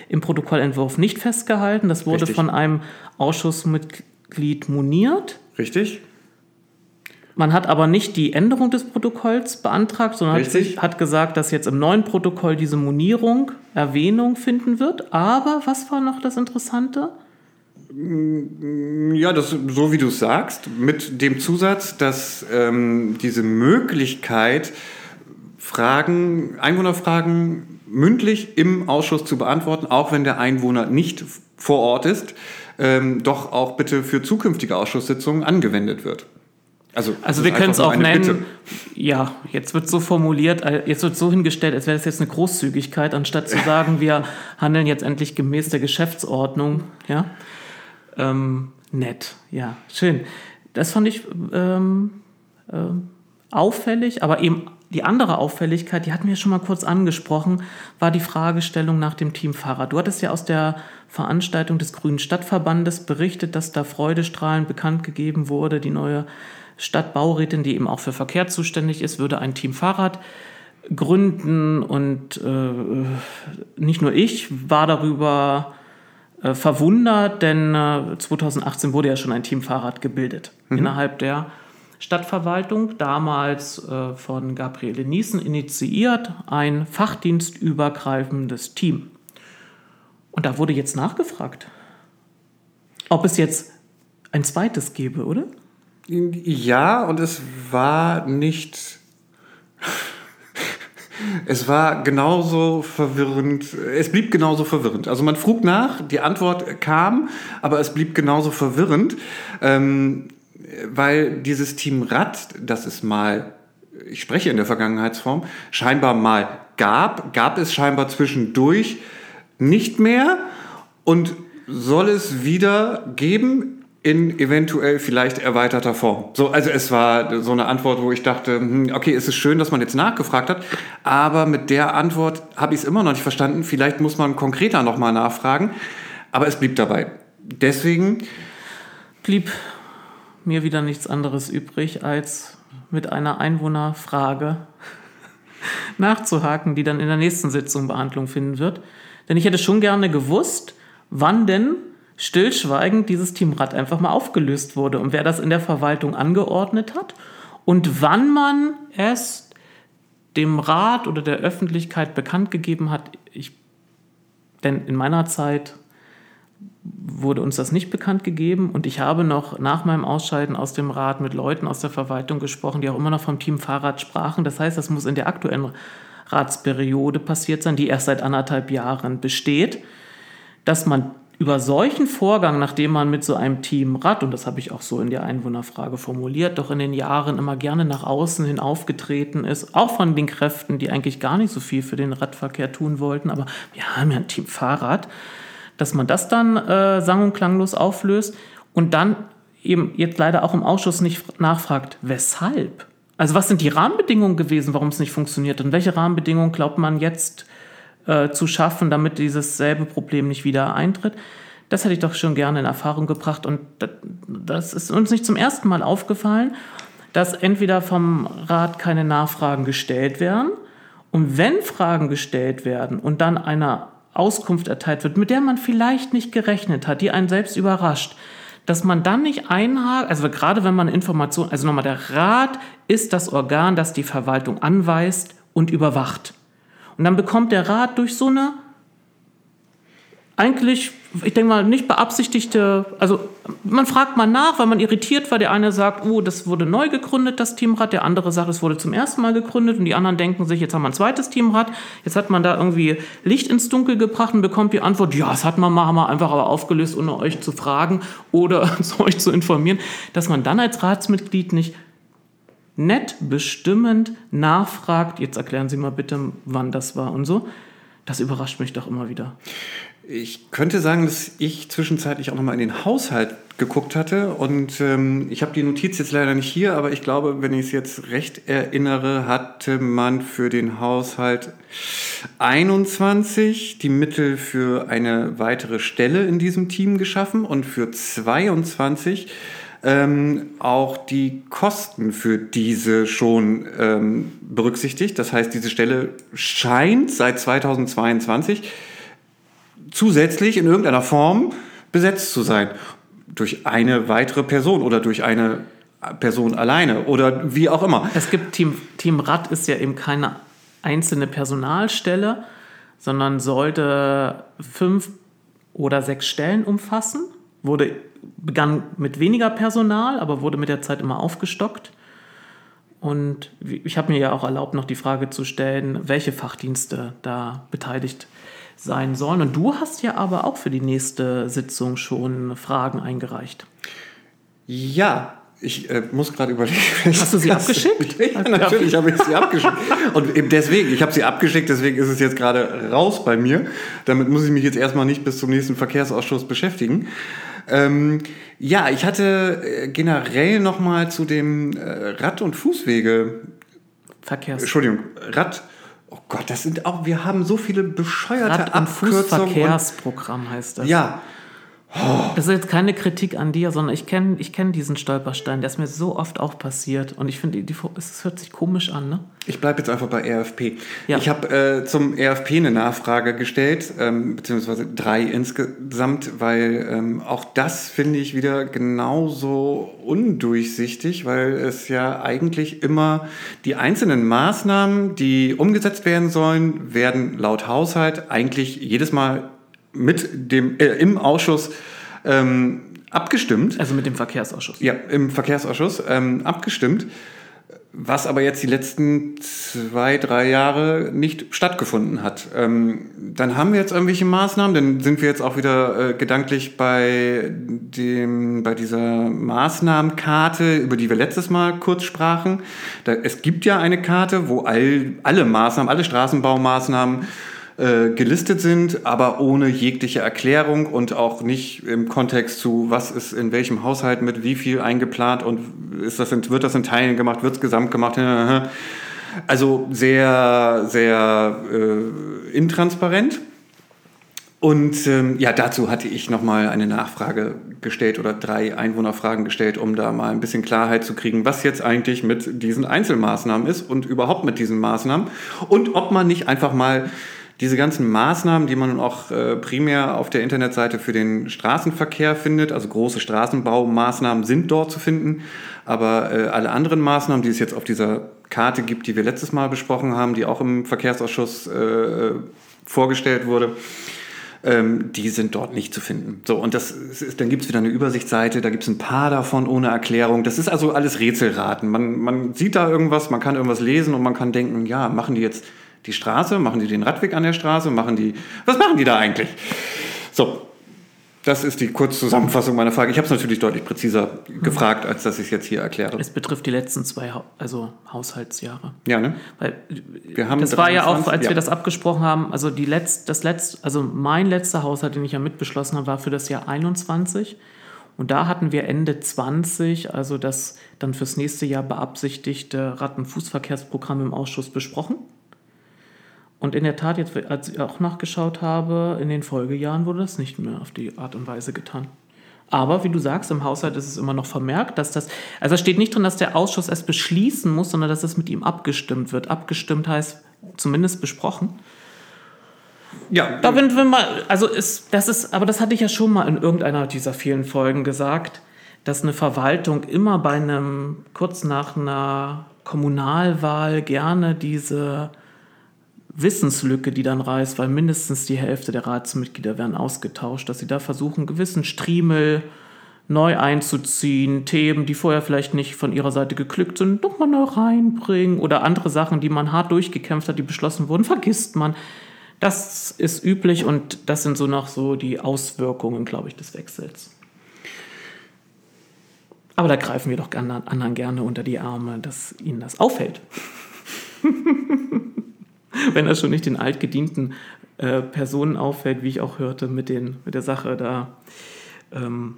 im Protokollentwurf nicht festgehalten. Das wurde Richtig. von einem Ausschussmitglied moniert. Richtig? Man hat aber nicht die Änderung des Protokolls beantragt, sondern Richtig. hat gesagt, dass jetzt im neuen Protokoll diese Monierung Erwähnung finden wird. Aber was war noch das Interessante? Ja, das, so wie du es sagst, mit dem Zusatz, dass ähm, diese Möglichkeit, Fragen, Einwohnerfragen mündlich im Ausschuss zu beantworten, auch wenn der Einwohner nicht vor Ort ist, ähm, doch auch bitte für zukünftige Ausschusssitzungen angewendet wird. Also, Also wir können es auch nennen, ja, jetzt wird so formuliert, äh, jetzt wird so hingestellt, als wäre das jetzt eine Großzügigkeit, anstatt zu sagen, wir handeln jetzt endlich gemäß der Geschäftsordnung, ja. Ähm, nett, ja, schön. Das fand ich ähm, ähm, auffällig, aber eben die andere Auffälligkeit, die hatten wir schon mal kurz angesprochen, war die Fragestellung nach dem Team Fahrrad. Du hattest ja aus der Veranstaltung des Grünen Stadtverbandes berichtet, dass da Freudestrahlen bekannt gegeben wurde. Die neue Stadtbaurätin, die eben auch für Verkehr zuständig ist, würde ein Team Fahrrad gründen. Und äh, nicht nur ich war darüber äh, verwundert, denn äh, 2018 wurde ja schon ein Team Fahrrad gebildet mhm. innerhalb der Stadtverwaltung, damals äh, von Gabriele Niesen initiiert, ein fachdienstübergreifendes Team. Und da wurde jetzt nachgefragt, ob es jetzt ein zweites gäbe, oder? Ja, und es war nicht. Es war genauso verwirrend, es blieb genauso verwirrend. Also man frug nach, die Antwort kam, aber es blieb genauso verwirrend, ähm, weil dieses Team Rad, das es mal, ich spreche in der Vergangenheitsform, scheinbar mal gab, gab es scheinbar zwischendurch nicht mehr und soll es wieder geben in eventuell vielleicht erweiterter Form. So, also es war so eine Antwort, wo ich dachte, hm, okay, es ist schön, dass man jetzt nachgefragt hat, aber mit der Antwort habe ich es immer noch nicht verstanden. Vielleicht muss man konkreter nochmal nachfragen, aber es blieb dabei. Deswegen blieb mir wieder nichts anderes übrig, als mit einer Einwohnerfrage nachzuhaken, die dann in der nächsten Sitzung Behandlung finden wird. Denn ich hätte schon gerne gewusst, wann denn stillschweigend dieses Teamrad einfach mal aufgelöst wurde und wer das in der Verwaltung angeordnet hat und wann man es dem Rat oder der Öffentlichkeit bekannt gegeben hat. Ich, denn in meiner Zeit wurde uns das nicht bekannt gegeben und ich habe noch nach meinem Ausscheiden aus dem Rat mit Leuten aus der Verwaltung gesprochen, die auch immer noch vom Team Fahrrad sprachen. Das heißt, das muss in der aktuellen Ratsperiode passiert sein, die erst seit anderthalb Jahren besteht, dass man über solchen Vorgang, nachdem man mit so einem Team Rad, und das habe ich auch so in der Einwohnerfrage formuliert, doch in den Jahren immer gerne nach außen hin aufgetreten ist, auch von den Kräften, die eigentlich gar nicht so viel für den Radverkehr tun wollten, aber wir haben ja ein Team Fahrrad, dass man das dann äh, sang- und klanglos auflöst und dann eben jetzt leider auch im Ausschuss nicht nachfragt, weshalb? Also was sind die Rahmenbedingungen gewesen, warum es nicht funktioniert und welche Rahmenbedingungen glaubt man jetzt äh, zu schaffen, damit dieses selbe Problem nicht wieder eintritt. Das hätte ich doch schon gerne in Erfahrung gebracht und das ist uns nicht zum ersten Mal aufgefallen, dass entweder vom Rat keine Nachfragen gestellt werden und wenn Fragen gestellt werden und dann einer Auskunft erteilt wird, mit der man vielleicht nicht gerechnet hat, die einen selbst überrascht, dass man dann nicht einhakt, also gerade wenn man Informationen, also nochmal, der Rat ist das Organ, das die Verwaltung anweist und überwacht. Und dann bekommt der Rat durch so eine eigentlich, ich denke mal, nicht beabsichtigte, also man fragt mal nach, weil man irritiert war. Der eine sagt, oh, das wurde neu gegründet, das Teamrad. Der andere sagt, es wurde zum ersten Mal gegründet. Und die anderen denken sich, jetzt haben wir ein zweites Teamrad. Jetzt hat man da irgendwie Licht ins Dunkel gebracht und bekommt die Antwort, ja, das hat man mal, haben wir einfach aber aufgelöst, ohne euch zu fragen oder euch zu informieren. Dass man dann als Ratsmitglied nicht nett, bestimmend nachfragt, jetzt erklären Sie mal bitte, wann das war und so, das überrascht mich doch immer wieder. Ich könnte sagen, dass ich zwischenzeitlich auch nochmal in den Haushalt geguckt hatte und ähm, ich habe die Notiz jetzt leider nicht hier, aber ich glaube, wenn ich es jetzt recht erinnere, hatte man für den Haushalt 21 die Mittel für eine weitere Stelle in diesem Team geschaffen und für 22 ähm, auch die Kosten für diese schon ähm, berücksichtigt. Das heißt, diese Stelle scheint seit 2022 zusätzlich in irgendeiner Form besetzt zu sein. Durch eine weitere Person oder durch eine Person alleine oder wie auch immer. Es gibt Team, Team Rad ist ja eben keine einzelne Personalstelle, sondern sollte fünf oder sechs Stellen umfassen. Wurde begann mit weniger Personal, aber wurde mit der Zeit immer aufgestockt. Und ich habe mir ja auch erlaubt, noch die Frage zu stellen, welche Fachdienste da beteiligt sein sollen. Und du hast ja aber auch für die nächste Sitzung schon Fragen eingereicht. Ja, Ich äh, muss gerade überlegen. Hast du sie abgeschickt? ja, natürlich habe ich sie abgeschickt. Und eben deswegen, ich habe sie abgeschickt, deswegen ist es jetzt gerade raus bei mir. Damit muss ich mich jetzt erstmal nicht bis zum nächsten Verkehrsausschuss beschäftigen. Ähm, ja, ich hatte äh, generell nochmal zu dem äh, Rad- und Fußwege. Verkehrs. Entschuldigung, Rad. Oh Gott, das sind auch, wir haben so viele bescheuerte Rad- und Abkürzungen. Fußverkehrsprogramm heißt das. Ja, Das ist jetzt keine Kritik an dir, sondern ich kenne ich kenn diesen Stolperstein. Der ist mir so oft auch passiert. Und ich finde, es hört sich komisch an, ne? Ich bleibe jetzt einfach bei RFP. Ja. Ich habe äh, zum RFP eine Nachfrage gestellt, ähm, beziehungsweise drei insgesamt, weil ähm, auch das finde ich wieder genauso undurchsichtig, weil es ja eigentlich immer die einzelnen Maßnahmen, die umgesetzt werden sollen, werden laut Haushalt eigentlich jedes Mal mit dem äh, im Ausschuss ähm, abgestimmt. Also mit dem Verkehrsausschuss. Ja, im Verkehrsausschuss ähm, abgestimmt, was aber jetzt die letzten zwei, drei Jahre nicht stattgefunden hat. Ähm, dann haben wir jetzt irgendwelche Maßnahmen, dann sind wir jetzt auch wieder äh, gedanklich bei, dem, bei dieser Maßnahmenkarte, über die wir letztes Mal kurz sprachen. Da, es gibt ja eine Karte, wo all, alle Maßnahmen, alle Straßenbaumaßnahmen äh, gelistet sind, aber ohne jegliche Erklärung und auch nicht im Kontext zu, was ist in welchem Haushalt mit wie viel eingeplant und ist das in, wird das in Teilen gemacht, wird es gesamt gemacht. Also sehr, sehr äh, intransparent. Und ähm, ja, dazu hatte ich nochmal eine Nachfrage gestellt oder drei Einwohnerfragen gestellt, um da mal ein bisschen Klarheit zu kriegen, was jetzt eigentlich mit diesen Einzelmaßnahmen ist und überhaupt mit diesen Maßnahmen und ob man nicht einfach mal diese ganzen Maßnahmen, die man auch äh, primär auf der Internetseite für den Straßenverkehr findet, also große Straßenbaumaßnahmen sind dort zu finden, aber äh, alle anderen Maßnahmen, die es jetzt auf dieser Karte gibt, die wir letztes Mal besprochen haben, die auch im Verkehrsausschuss äh, vorgestellt wurde, ähm, die sind dort nicht zu finden. So, und das ist, dann gibt es wieder eine Übersichtsseite, da gibt es ein paar davon ohne Erklärung. Das ist also alles Rätselraten. Man, man sieht da irgendwas, man kann irgendwas lesen und man kann denken, ja, machen die jetzt die Straße, machen die den Radweg an der Straße, machen die, was machen die da eigentlich? So, das ist die Kurzzusammenfassung meiner Frage. Ich habe es natürlich deutlich präziser gefragt, als dass ich es jetzt hier erkläre. Es betrifft die letzten zwei Hau- also Haushaltsjahre. Ja, ne? Weil Wir haben das war ja auch, 23, als ja. wir das abgesprochen haben, also die letzt, das letzt, also mein letzter Haushalt, den ich ja mitbeschlossen habe, war für das Jahr 21. Und da hatten wir Ende 20, also das dann fürs nächste Jahr beabsichtigte Rad- und Fußverkehrsprogramm im Ausschuss besprochen. Und in der Tat, jetzt, als ich auch nachgeschaut habe, in den Folgejahren wurde das nicht mehr auf die Art und Weise getan. Aber wie du sagst, im Haushalt ist es immer noch vermerkt, dass das, also es steht nicht drin, dass der Ausschuss es beschließen muss, sondern dass es mit ihm abgestimmt wird. Abgestimmt heißt zumindest besprochen. Ja, Da bin wir mal, also ist, das ist, aber das hatte ich ja schon mal in irgendeiner dieser vielen Folgen gesagt, dass eine Verwaltung immer bei einem, kurz nach einer Kommunalwahl gerne diese Wissenslücke, die dann reißt, weil mindestens die Hälfte der Ratsmitglieder werden ausgetauscht, dass sie da versuchen, gewissen Striemel neu einzuziehen, Themen, die vorher vielleicht nicht von ihrer Seite geglückt sind, nochmal neu reinbringen oder andere Sachen, die man hart durchgekämpft hat, die beschlossen wurden, vergisst man. Das ist üblich und das sind so noch so die Auswirkungen, glaube ich, des Wechsels. Aber da greifen wir doch anderen anderen gerne unter die Arme, dass ihnen das auffällt. Wenn das schon nicht den altgedienten äh, Personen auffällt, wie ich auch hörte mit, den, mit der Sache da, ähm,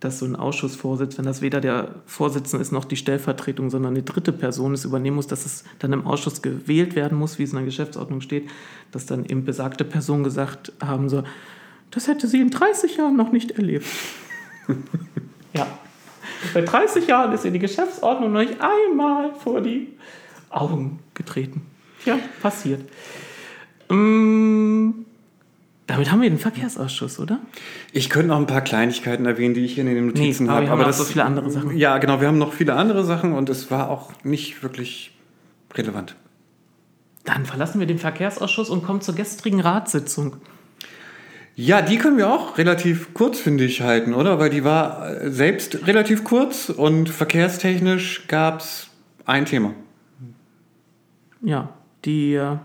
dass so ein Ausschussvorsitz, wenn das weder der Vorsitzende ist noch die Stellvertretung, sondern eine dritte Person es übernehmen muss, dass es dann im Ausschuss gewählt werden muss, wie es in der Geschäftsordnung steht, dass dann eben besagte Person gesagt haben soll, das hätte sie in 30 Jahren noch nicht erlebt. ja. Seit 30 Jahren ist ihr die Geschäftsordnung noch nicht einmal vor die Augen getreten. Ja, passiert. Mm, damit haben wir den Verkehrsausschuss, oder? Ich könnte noch ein paar Kleinigkeiten erwähnen, die ich hier in den Notizen Nee, aber habe. wir haben auch so viele andere Sachen. Ja, genau, wir haben noch viele andere Sachen und es war auch nicht wirklich relevant. Dann verlassen wir den Verkehrsausschuss und kommen zur gestrigen Ratssitzung. Ja, die können wir auch relativ kurz, finde ich, halten, oder? Weil die war äh, selbst relativ kurz und verkehrstechnisch gab es ein Thema. Ja, die äh,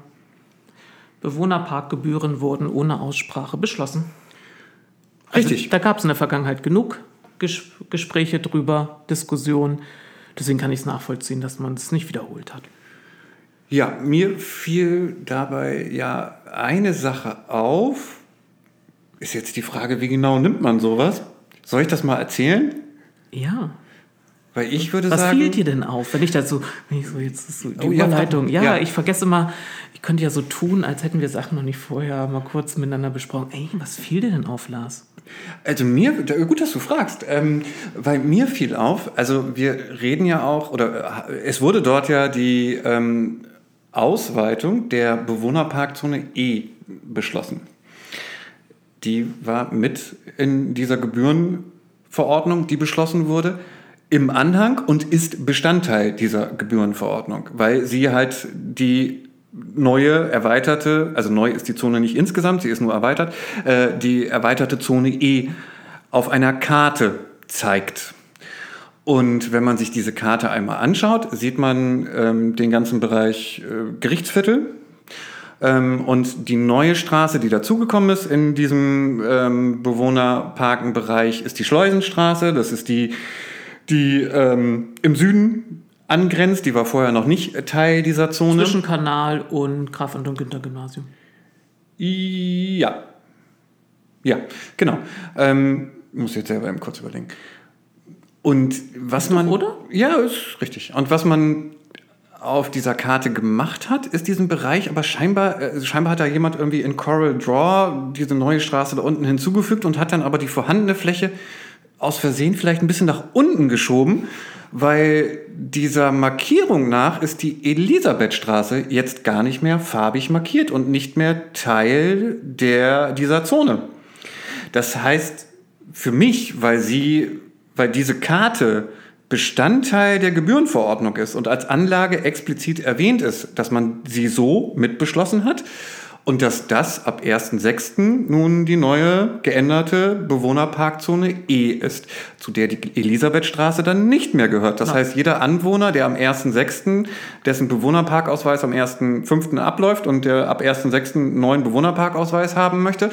Bewohnerparkgebühren wurden ohne Aussprache beschlossen. Richtig. Also, da gab es in der Vergangenheit genug Ges Gespräche drüber, Diskussionen. Deswegen kann ich es nachvollziehen, dass man es nicht wiederholt hat. Ja, mir fiel dabei ja eine Sache auf. Ist jetzt die Frage, wie genau nimmt man sowas? Soll ich das mal erzählen? Ja. Weil ich würde Was sagen. fiel dir denn auf, wenn ich da so, wenn ich so jetzt so die Oh, Überleitung. Ja, ja. ich vergesse mal, ich könnte ja so tun, als hätten wir Sachen noch nicht vorher mal kurz miteinander besprochen. Ey, was fiel dir denn auf, Lars? Also mir, gut, dass du fragst, ähm, weil mir fiel auf, also wir reden ja auch, oder äh, es wurde dort ja die ähm, Ausweitung der Bewohnerparkzone E beschlossen. Die war mit in dieser Gebührenverordnung, die beschlossen wurde, im Anhang und ist Bestandteil dieser Gebührenverordnung, weil sie halt die neue erweiterte, also neu ist die Zone nicht insgesamt, sie ist nur erweitert, äh, die erweiterte Zone E auf einer Karte zeigt. Und wenn man sich diese Karte einmal anschaut, sieht man ähm, den ganzen Bereich äh, Gerichtsviertel. Ähm, und die neue Straße, die dazugekommen ist in diesem ähm, Bewohnerparkenbereich, ist die Schleusenstraße. Das ist die, die ähm, im Süden angrenzt. Die war vorher noch nicht Teil dieser Zone. Zwischen Kanal und Graf Anton Günther Gymnasium. Ja. Ja, genau. Ähm, muss jetzt selber eben kurz überlegen. Und was Ist doch, man. oder? Ja, ist richtig. Und was man auf dieser Karte gemacht hat, ist diesen Bereich, aber scheinbar, äh, scheinbar hat da jemand irgendwie in Coral Draw diese neue Straße da unten hinzugefügt und hat dann aber die vorhandene Fläche aus Versehen vielleicht ein bisschen nach unten geschoben, weil dieser Markierung nach ist die Elisabethstraße jetzt gar nicht mehr farbig markiert und nicht mehr Teil der, dieser Zone. Das heißt, für mich, weil sie, weil diese Karte Bestandteil der Gebührenverordnung ist und als Anlage explizit erwähnt ist, dass man sie so mitbeschlossen hat und dass das ab 1.6. nun die neue geänderte Bewohnerparkzone E ist, zu der die Elisabethstraße dann nicht mehr gehört. Das Ja. heißt, jeder Anwohner, der am 1.6. dessen Bewohnerparkausweis am 1.5. abläuft und der ab 1.6. einen neuen Bewohnerparkausweis haben möchte,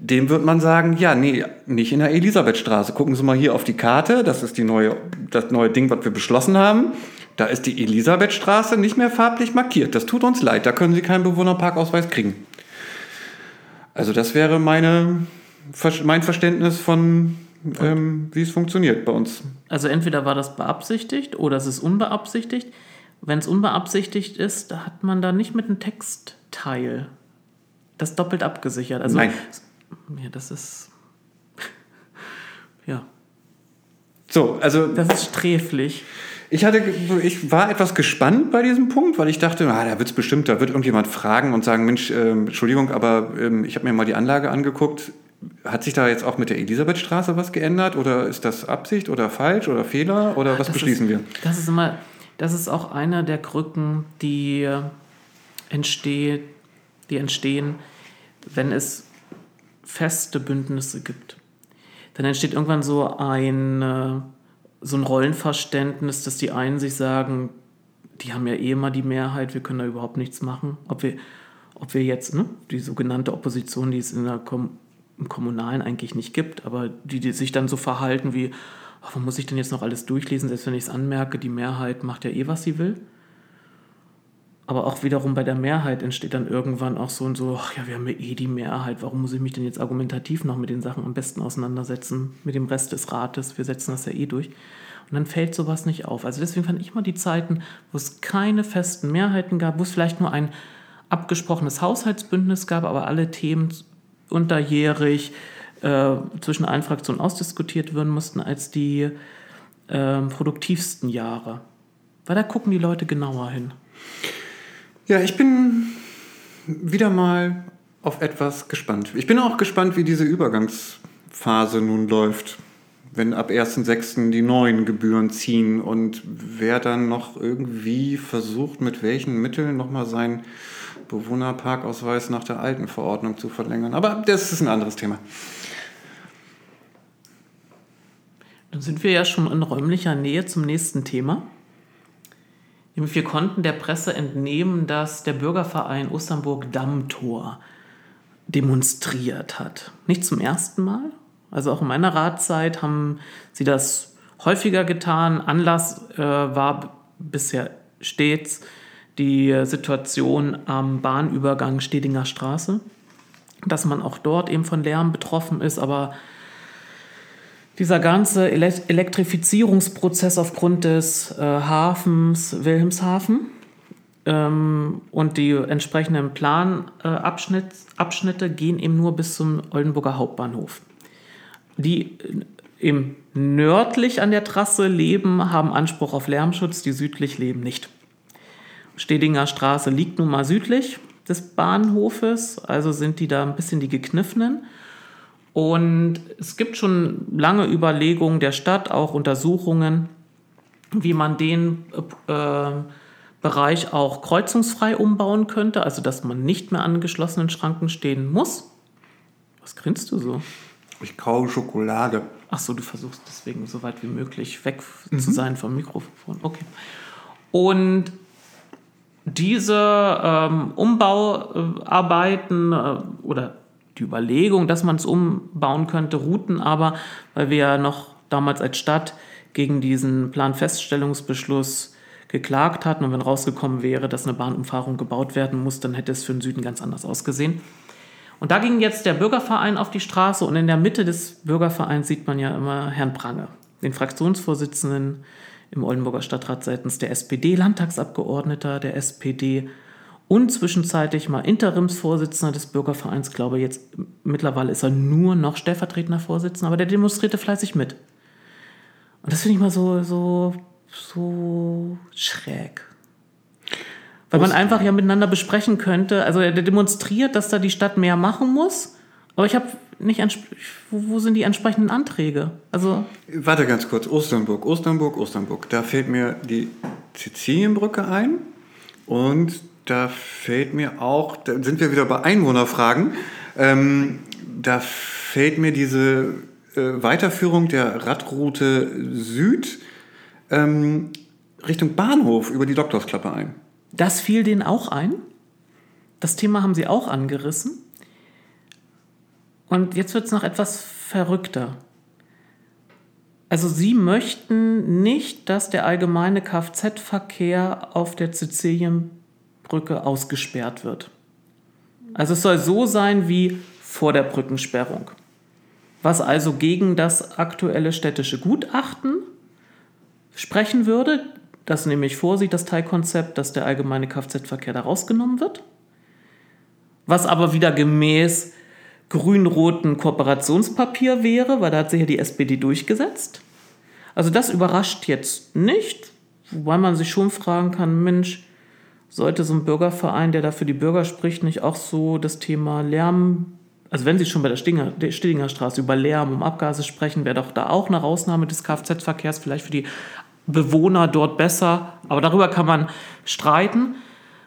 dem wird man sagen, ja, nee, nicht in der Elisabethstraße. Gucken Sie mal hier auf die Karte, das ist die neue, das neue Ding, was wir beschlossen haben. Da ist die Elisabethstraße nicht mehr farblich markiert. Das tut uns leid, da können Sie keinen Bewohnerparkausweis kriegen. Also das wäre meine, mein Verständnis von, ähm, wie es funktioniert bei uns. Also entweder war das beabsichtigt oder es ist unbeabsichtigt. Wenn es unbeabsichtigt ist, da hat man da nicht mit einem Textteil das doppelt abgesichert. Also, Nein. Ja, das ist. Ja, So, also das ist sträflich. Ich, hatte, ich war etwas gespannt bei diesem Punkt, weil ich dachte, ah, da wird es bestimmt, da wird irgendjemand fragen und sagen, Mensch, ähm, Entschuldigung, aber ähm, ich habe mir mal die Anlage angeguckt. Hat sich da jetzt auch mit der Elisabethstraße was geändert oder ist das Absicht oder falsch oder Fehler oder was Das beschließen ist, wir? Das ist immer, das ist auch einer der Krücken, die äh, entsteht, die entstehen, wenn es feste Bündnisse gibt. Dann entsteht irgendwann so ein, äh, so ein Rollenverständnis, dass die einen sich sagen, die haben ja eh immer die Mehrheit, wir können da überhaupt nichts machen. Ob wir, ob wir jetzt, ne, die sogenannte Opposition, die es in der Kom im Kommunalen eigentlich nicht gibt, aber die, die sich dann so verhalten wie, ach, warum muss ich denn jetzt noch alles durchlesen, selbst wenn ich es anmerke, die Mehrheit macht ja eh, was sie will. Aber auch wiederum bei der Mehrheit entsteht dann irgendwann auch so und so, ach ja, wir haben ja eh die Mehrheit, warum muss ich mich denn jetzt argumentativ noch mit den Sachen am besten auseinandersetzen, mit dem Rest des Rates, wir setzen das ja eh durch. Und dann fällt sowas nicht auf. Also deswegen fand ich mal die Zeiten, wo es keine festen Mehrheiten gab, wo es vielleicht nur ein abgesprochenes Haushaltsbündnis gab, aber alle Themen unterjährig äh, zwischen allen Fraktionen ausdiskutiert werden mussten, als die äh, produktivsten Jahre. Weil da gucken die Leute genauer hin. Ja, ich bin wieder mal auf etwas gespannt. Ich bin auch gespannt, wie diese Übergangsphase nun läuft, wenn ab 1.6. die neuen Gebühren ziehen und wer dann noch irgendwie versucht, mit welchen Mitteln nochmal seinen Bewohnerparkausweis nach der alten Verordnung zu verlängern. Aber das ist ein anderes Thema. Dann sind wir ja schon in räumlicher Nähe zum nächsten Thema. Wir konnten der Presse entnehmen, dass der Bürgerverein Osternburg Dammtor demonstriert hat. Nicht zum ersten Mal, Also auch in meiner Ratszeit haben sie das häufiger getan. Anlass äh, war bisher stets die Situation am Bahnübergang Stedinger Straße, dass man auch dort eben von Lärm betroffen ist, aber dieser ganze Elektrifizierungsprozess aufgrund des äh, Hafens Wilhelmshaven ähm, und die entsprechenden Planabschnitte äh, gehen eben nur bis zum Oldenburger Hauptbahnhof. Die eben nördlich an der Trasse leben, haben Anspruch auf Lärmschutz, die südlich leben nicht. Stedinger Straße liegt nun mal südlich des Bahnhofes, also sind die da ein bisschen die gekniffenen. Und es gibt schon lange Überlegungen der Stadt, auch Untersuchungen, wie man den äh, Bereich auch kreuzungsfrei umbauen könnte, also dass man nicht mehr an geschlossenen Schranken stehen muss. Was grinst du so? Ich kaue Schokolade. Ach so, du versuchst deswegen so weit wie möglich weg mhm. zu sein vom Mikrofon. Okay. Und diese ähm, Umbauarbeiten äh, oder die Überlegung, dass man es umbauen könnte, ruhten aber, weil wir ja noch damals als Stadt gegen diesen Planfeststellungsbeschluss geklagt hatten und wenn rausgekommen wäre, dass eine Bahnumfahrung gebaut werden muss, dann hätte es für den Süden ganz anders ausgesehen. Und da ging jetzt der Bürgerverein auf die Straße und in der Mitte des Bürgervereins sieht man ja immer Herrn Prange, den Fraktionsvorsitzenden im Oldenburger Stadtrat seitens der SPD, Landtagsabgeordneter der SPD und zwischenzeitlich mal Interimsvorsitzender des Bürgervereins. Ich glaube, jetzt mittlerweile ist er nur noch stellvertretender Vorsitzender, aber der demonstrierte fleißig mit. Und das finde ich mal so, so, so schräg. Weil man einfach ja miteinander besprechen könnte. Also er demonstriert, dass da die Stadt mehr machen muss. Aber ich habe nicht, wo, wo sind die entsprechenden Anträge? Also Warte ganz kurz, Osternburg, Osternburg, Osternburg. Da fällt mir die Sizilienbrücke ein und da fällt mir auch, da sind wir wieder bei Einwohnerfragen, ähm, da fällt mir diese äh, Weiterführung der Radroute Süd ähm, Richtung Bahnhof über die Doktorsklappe ein. Das fiel denen auch ein. Das Thema haben sie auch angerissen. Und jetzt wird es noch etwas verrückter. Also Sie möchten nicht, dass der allgemeine Kfz-Verkehr auf der Sizilienbrücke ausgesperrt wird. Also es soll so sein wie vor der Brückensperrung. Was also gegen das aktuelle städtische Gutachten sprechen würde, das nämlich vorsieht, das Teilkonzept, dass der allgemeine Kfz-Verkehr da rausgenommen wird. Was aber wieder gemäß grün-roten Kooperationspapier wäre, weil da hat sich ja die SPD durchgesetzt. Also das überrascht jetzt nicht, wobei man sich schon fragen kann, Mensch, sollte so ein Bürgerverein, der da für die Bürger spricht, nicht auch so das Thema Lärm, also wenn Sie schon bei der Stinger, der Stillinger Straße über Lärm, um Abgase sprechen, wäre doch da auch eine Rausnahme des Kfz-Verkehrs vielleicht für die Bewohner dort besser. Aber darüber kann man streiten.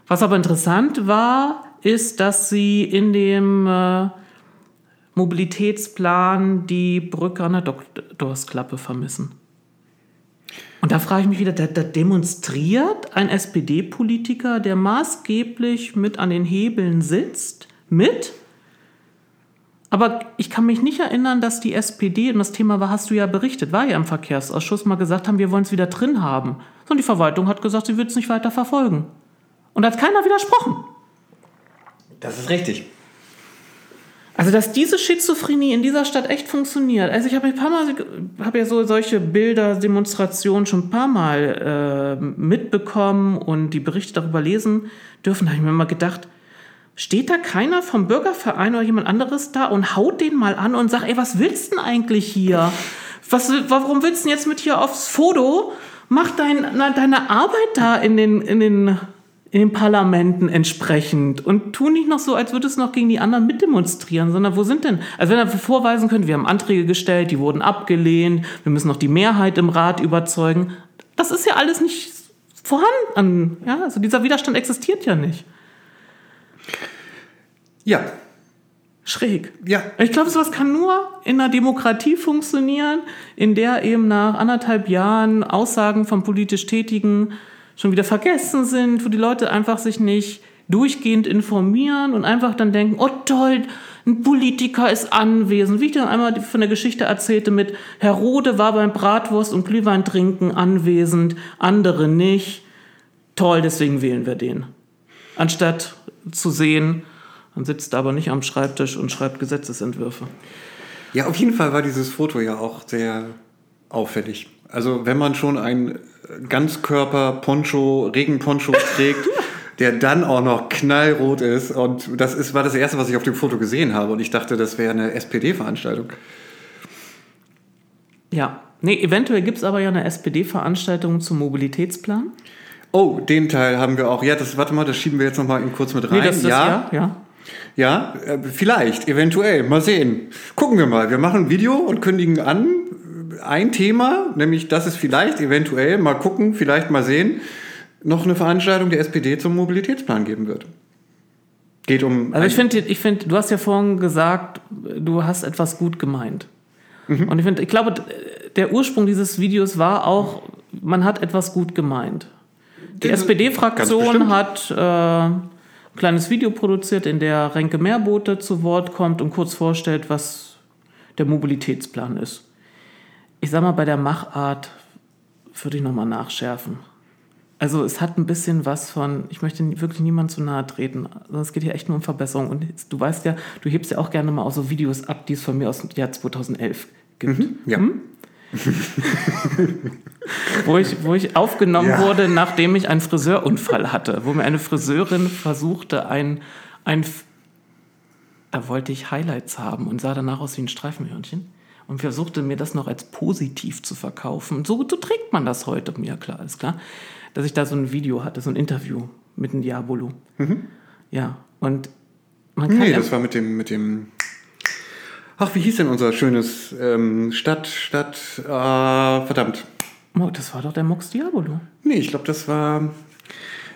Was aber interessant war, ist, dass sie in dem äh, Mobilitätsplan die Brücke an der Doktorsklappe vermissen. Und da frage ich mich wieder, da, da demonstriert ein SPD-Politiker, der maßgeblich mit an den Hebeln sitzt, mit. Aber ich kann mich nicht erinnern, dass die SPD, und das Thema war, hast du ja berichtet, war ja im Verkehrsausschuss, mal gesagt haben, wir wollen es wieder drin haben. Und die Verwaltung hat gesagt, sie wird es nicht weiter verfolgen. Und da hat keiner widersprochen. Das ist richtig. Also, dass diese Schizophrenie in dieser Stadt echt funktioniert. Also, ich habe ein paar Mal, habe ja so solche Bilder, Demonstrationen schon ein paar Mal äh, mitbekommen und die Berichte darüber lesen dürfen. Da habe ich mir mal gedacht, steht da keiner vom Bürgerverein oder jemand anderes da und haut den mal an und sagt, ey, was willst du denn eigentlich hier? Was, warum willst du denn jetzt mit hier aufs Foto? Mach dein, deine Arbeit da in den, in den in den Parlamenten entsprechend und tun nicht noch so, als würde es noch gegen die anderen mitdemonstrieren, sondern wo sind denn, also wenn er vorweisen könnte, wir haben Anträge gestellt, die wurden abgelehnt, wir müssen noch die Mehrheit im Rat überzeugen, das ist ja alles nicht vorhanden. Ja, also dieser Widerstand existiert ja nicht. Ja. Schräg. Ja. Ich glaube, sowas kann nur in einer Demokratie funktionieren, in der eben nach anderthalb Jahren Aussagen von politisch Tätigen schon wieder vergessen sind, wo die Leute einfach sich nicht durchgehend informieren und einfach dann denken, oh toll, ein Politiker ist anwesend. Wie ich dann einmal von der Geschichte erzählte mit Herr Rode war beim Bratwurst und Glühwein trinken anwesend, andere nicht. Toll, deswegen wählen wir den. Anstatt zu sehen, man sitzt aber nicht am Schreibtisch und schreibt Gesetzesentwürfe. Ja, auf jeden Fall war dieses Foto ja auch sehr auffällig. Also wenn man schon ein Ganzkörper-Poncho, Regenponcho trägt, der dann auch noch knallrot ist. Und das ist, war das Erste, was ich auf dem Foto gesehen habe. Und ich dachte, das wäre eine SPD-Veranstaltung. Ja, nee, eventuell gibt es aber ja eine SPD-Veranstaltung zum Mobilitätsplan. Oh, den Teil haben wir auch. Ja, das, warte mal, das schieben wir jetzt noch mal kurz mit rein. Nee, das ist, ja, ja. ja. Ja, äh, vielleicht, eventuell. Mal sehen. Gucken wir mal. Wir machen ein Video und kündigen an. Ein Thema, nämlich dass es vielleicht, eventuell, mal gucken, vielleicht mal sehen, noch eine Veranstaltung der SPD zum Mobilitätsplan geben wird. Geht um. Also ich finde, ich finde, du hast ja vorhin gesagt, du hast etwas gut gemeint. Mhm. Und ich finde, ich glaube, der Ursprung dieses Videos war auch, man hat etwas gut gemeint. Die SPD-Fraktion hat äh, ein kleines Video produziert, in der Renke Meerbote zu Wort kommt und kurz vorstellt, was der Mobilitätsplan ist. Ich sag mal, bei der Machart würde ich nochmal nachschärfen. Also es hat ein bisschen was von, ich möchte wirklich niemand zu nahe treten. Also es geht hier echt nur um Verbesserung. Und du weißt ja, du hebst ja auch gerne mal auch so Videos ab, die es von mir aus dem Jahr 2011 gibt. Mhm, ja. Hm? wo, ich, wo ich aufgenommen ja. wurde, nachdem ich einen Friseurunfall hatte, wo mir eine Friseurin versuchte, ein, ein da wollte ich Highlights haben und sah danach aus wie ein Streifenhörnchen und versuchte mir das noch als positiv zu verkaufen. So, so trägt man das heute, mir klar, ist klar dass ich da so ein Video hatte, so ein Interview mit dem Diabolo. Mhm. Ja, und man kann. Nee, das war mit dem, mit dem. Ach, wie hieß denn unser schönes ähm, Stadt, Stadt, äh, verdammt. Oh, das war doch der Mox Diabolo. Nee, ich glaube, das war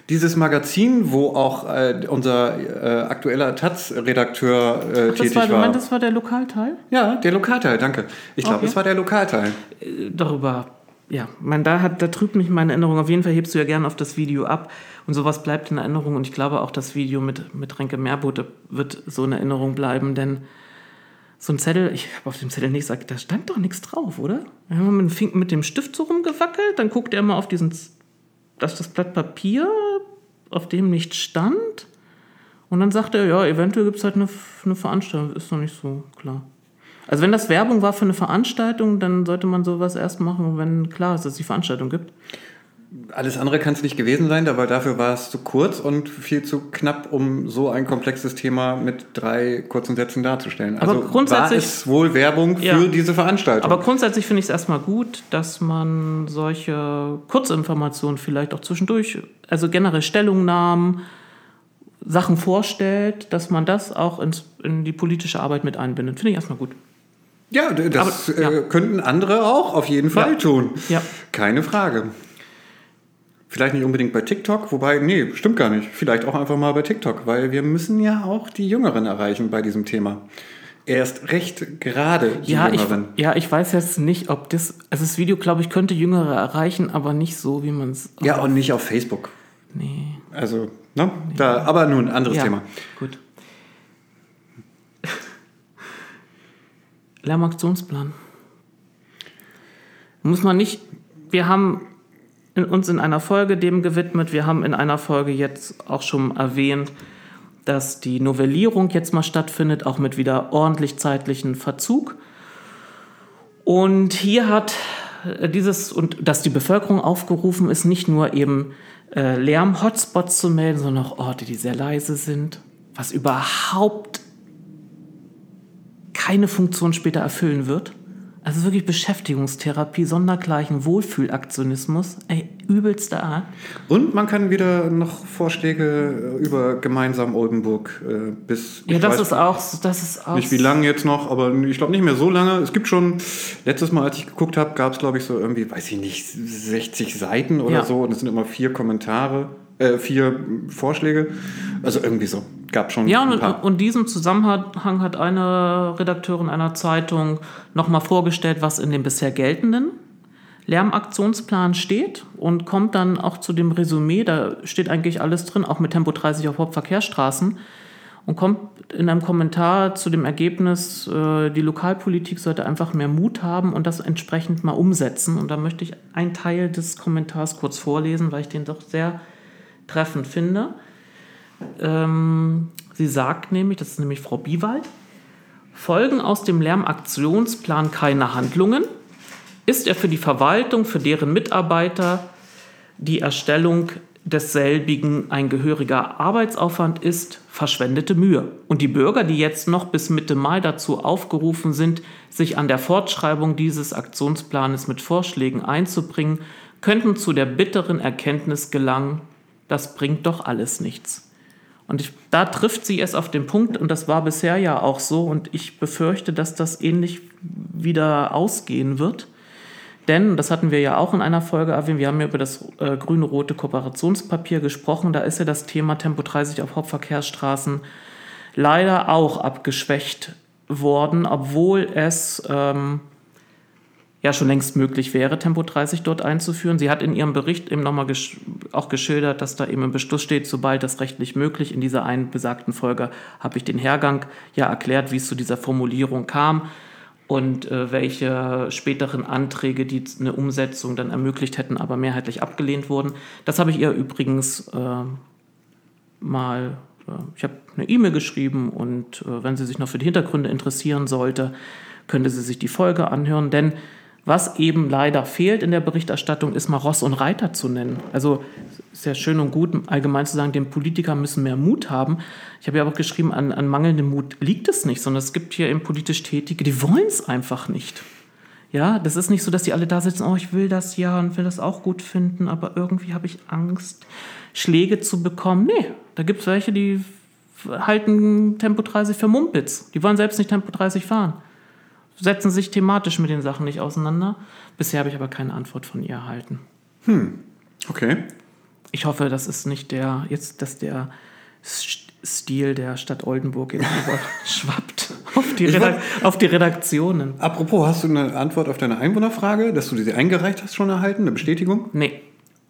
dieses Magazin, wo auch äh, unser äh, aktueller Taz-Redakteur äh, Ach, tätig war. Du meinst, das war der Lokalteil? Ja, der Lokalteil, danke. Ich glaube, okay. das war der Lokalteil. Äh, darüber ja, man, da, hat, da trübt mich meine Erinnerung. Auf jeden Fall hebst du ja gerne auf das Video ab und sowas bleibt in Erinnerung. Und ich glaube auch, das Video mit, mit Renke Meerbote wird so in Erinnerung bleiben, denn so ein Zettel, ich habe auf dem Zettel nicht gesagt, da stand doch nichts drauf, oder? Wir haben mit, mit dem Stift so rumgewackelt, dann guckt er mal auf diesen, das, das Blatt Papier, auf dem nichts stand. Und dann sagt er, ja, eventuell gibt es halt eine, eine Veranstaltung, ist noch nicht so klar. Also wenn das Werbung war für eine Veranstaltung, dann sollte man sowas erst machen, wenn klar ist, dass es die Veranstaltung gibt. Alles andere kann es nicht gewesen sein, aber dafür war es zu kurz und viel zu knapp, um so ein komplexes Thema mit drei kurzen Sätzen darzustellen. Also aber grundsätzlich war es wohl Werbung für ja, diese Veranstaltung. Aber grundsätzlich finde ich es erstmal gut, dass man solche Kurzinformationen vielleicht auch zwischendurch, also generell Stellungnahmen, Sachen vorstellt, dass man das auch ins, in die politische Arbeit mit einbindet. Finde ich erstmal gut. Ja, das Aber, ja. Äh, könnten andere auch auf jeden Fall ja. tun. Ja. Keine Frage. Vielleicht nicht unbedingt bei TikTok, wobei, nee, stimmt gar nicht. Vielleicht auch einfach mal bei TikTok, weil wir müssen ja auch die Jüngeren erreichen bei diesem Thema. Erst recht gerade die ja, Jüngeren. Ich, ja, ich weiß jetzt nicht, ob das, also das Video, glaube ich, könnte Jüngere erreichen, aber nicht so, wie man es... Ja, und nicht auf Facebook. Nee. Also, ne? Nee. Da, aber nun, anderes ja, Thema. Gut. Lärmaktionsplan. Muss man nicht, wir haben in, uns in einer Folge dem gewidmet, wir haben in einer Folge jetzt auch schon erwähnt, dass die Novellierung jetzt mal stattfindet, auch mit wieder ordentlich zeitlichen Verzug. Und hier hat dieses, und dass die Bevölkerung aufgerufen ist, nicht nur eben äh, Lärm-Hotspots zu melden, sondern auch Orte, die sehr leise sind, was überhaupt keine Funktion später erfüllen wird. Also wirklich Beschäftigungstherapie, Sondergleichen, Wohlfühlaktionismus, ey, übelste Art. Und man kann wieder noch Vorschläge äh, über gemeinsam Oldenburg äh, bis. Ja, das ist auch, das ist auch. Nicht wie lange jetzt noch, aber ich glaube nicht mehr so lange. Es gibt schon, letztes Mal, als ich geguckt habe, gab es glaube ich so irgendwie, weiß ich nicht, 60 Seiten oder ja. so und es sind immer vier Kommentare, äh, vier Vorschläge. Also irgendwie so gab schon. Ja, und, und diesem Zusammenhang hat eine Redakteurin einer Zeitung nochmal vorgestellt, was in den bisher geltenden Lärmaktionsplan steht und kommt dann auch zu dem Resümee, da steht eigentlich alles drin, auch mit Tempo 30 auf Hauptverkehrsstraßen und kommt in einem Kommentar zu dem Ergebnis, äh, die Lokalpolitik sollte einfach mehr Mut haben und das entsprechend mal umsetzen. Und da möchte ich einen Teil des Kommentars kurz vorlesen, weil ich den doch sehr treffend finde. Ähm, sie sagt nämlich, das ist nämlich Frau Biewald, folgen aus dem Lärmaktionsplan keine Handlungen, ist er für die Verwaltung, für deren Mitarbeiter die Erstellung desselbigen ein gehöriger Arbeitsaufwand ist, verschwendete Mühe. Und die Bürger, die jetzt noch bis Mitte Mai dazu aufgerufen sind, sich an der Fortschreibung dieses Aktionsplanes mit Vorschlägen einzubringen, könnten zu der bitteren Erkenntnis gelangen, das bringt doch alles nichts. Und ich, da trifft sie es auf den Punkt, und das war bisher ja auch so, und ich befürchte, dass das ähnlich wieder ausgehen wird. Denn, das hatten wir ja auch in einer Folge erwähnt, wir haben ja über das äh, grüne-rote Kooperationspapier gesprochen, da ist ja das Thema Tempo 30 auf Hauptverkehrsstraßen leider auch abgeschwächt worden, obwohl es ähm, ja schon längst möglich wäre, Tempo 30 dort einzuführen. Sie hat in ihrem Bericht eben nochmal gesch auch geschildert, dass da eben im Beschluss steht, sobald das rechtlich möglich. In dieser einen besagten Folge habe ich den Hergang ja erklärt, wie es zu dieser Formulierung kam und äh, welche späteren Anträge, die eine Umsetzung dann ermöglicht hätten, aber mehrheitlich abgelehnt wurden. Das habe ich ihr übrigens äh, mal, äh, ich habe eine E-Mail geschrieben und äh, wenn sie sich noch für die Hintergründe interessieren sollte, könnte sie sich die Folge anhören, denn was eben leider fehlt in der Berichterstattung, ist mal Ross und Reiter zu nennen. Also sehr schön und gut, allgemein zu sagen, den Politiker müssen mehr Mut haben. Ich habe ja auch geschrieben, an, an mangelndem Mut liegt es nicht, sondern es gibt hier eben politisch Tätige, die wollen es einfach nicht. Ja, das ist nicht so, dass die alle da sitzen, oh, ich will das ja und will das auch gut finden, aber irgendwie habe ich Angst, Schläge zu bekommen. Nee, da gibt es welche, die halten Tempo 30 für Mumpitz. Die wollen selbst nicht Tempo 30 fahren setzen sich thematisch mit den Sachen nicht auseinander. Bisher habe ich aber keine Antwort von ihr erhalten. Hm, okay. Ich hoffe, das ist nicht der, jetzt, dass der Stil der Stadt Oldenburg jetzt schwappt auf die, Redak auf die Redaktionen. Apropos, hast du eine Antwort auf deine Einwohnerfrage, dass du diese eingereicht hast, schon erhalten? Eine Bestätigung? Nee.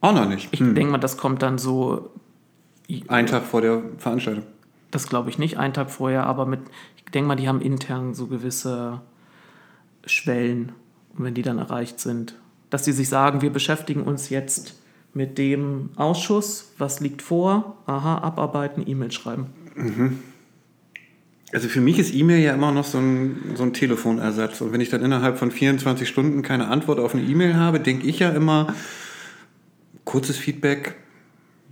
Auch noch nicht. Ich hm. denke mal, das kommt dann so. Ein Tag vor der Veranstaltung. Das glaube ich nicht, einen Tag vorher, aber mit, ich denke mal, die haben intern so gewisse Schwellen, und wenn die dann erreicht sind, dass sie sich sagen, wir beschäftigen uns jetzt mit dem Ausschuss, was liegt vor, aha, abarbeiten, E-Mail schreiben. Mhm. Also für mich ist E-Mail ja immer noch so ein, so ein Telefonersatz. Und wenn ich dann innerhalb von 24 Stunden keine Antwort auf eine E-Mail habe, denke ich ja immer, kurzes Feedback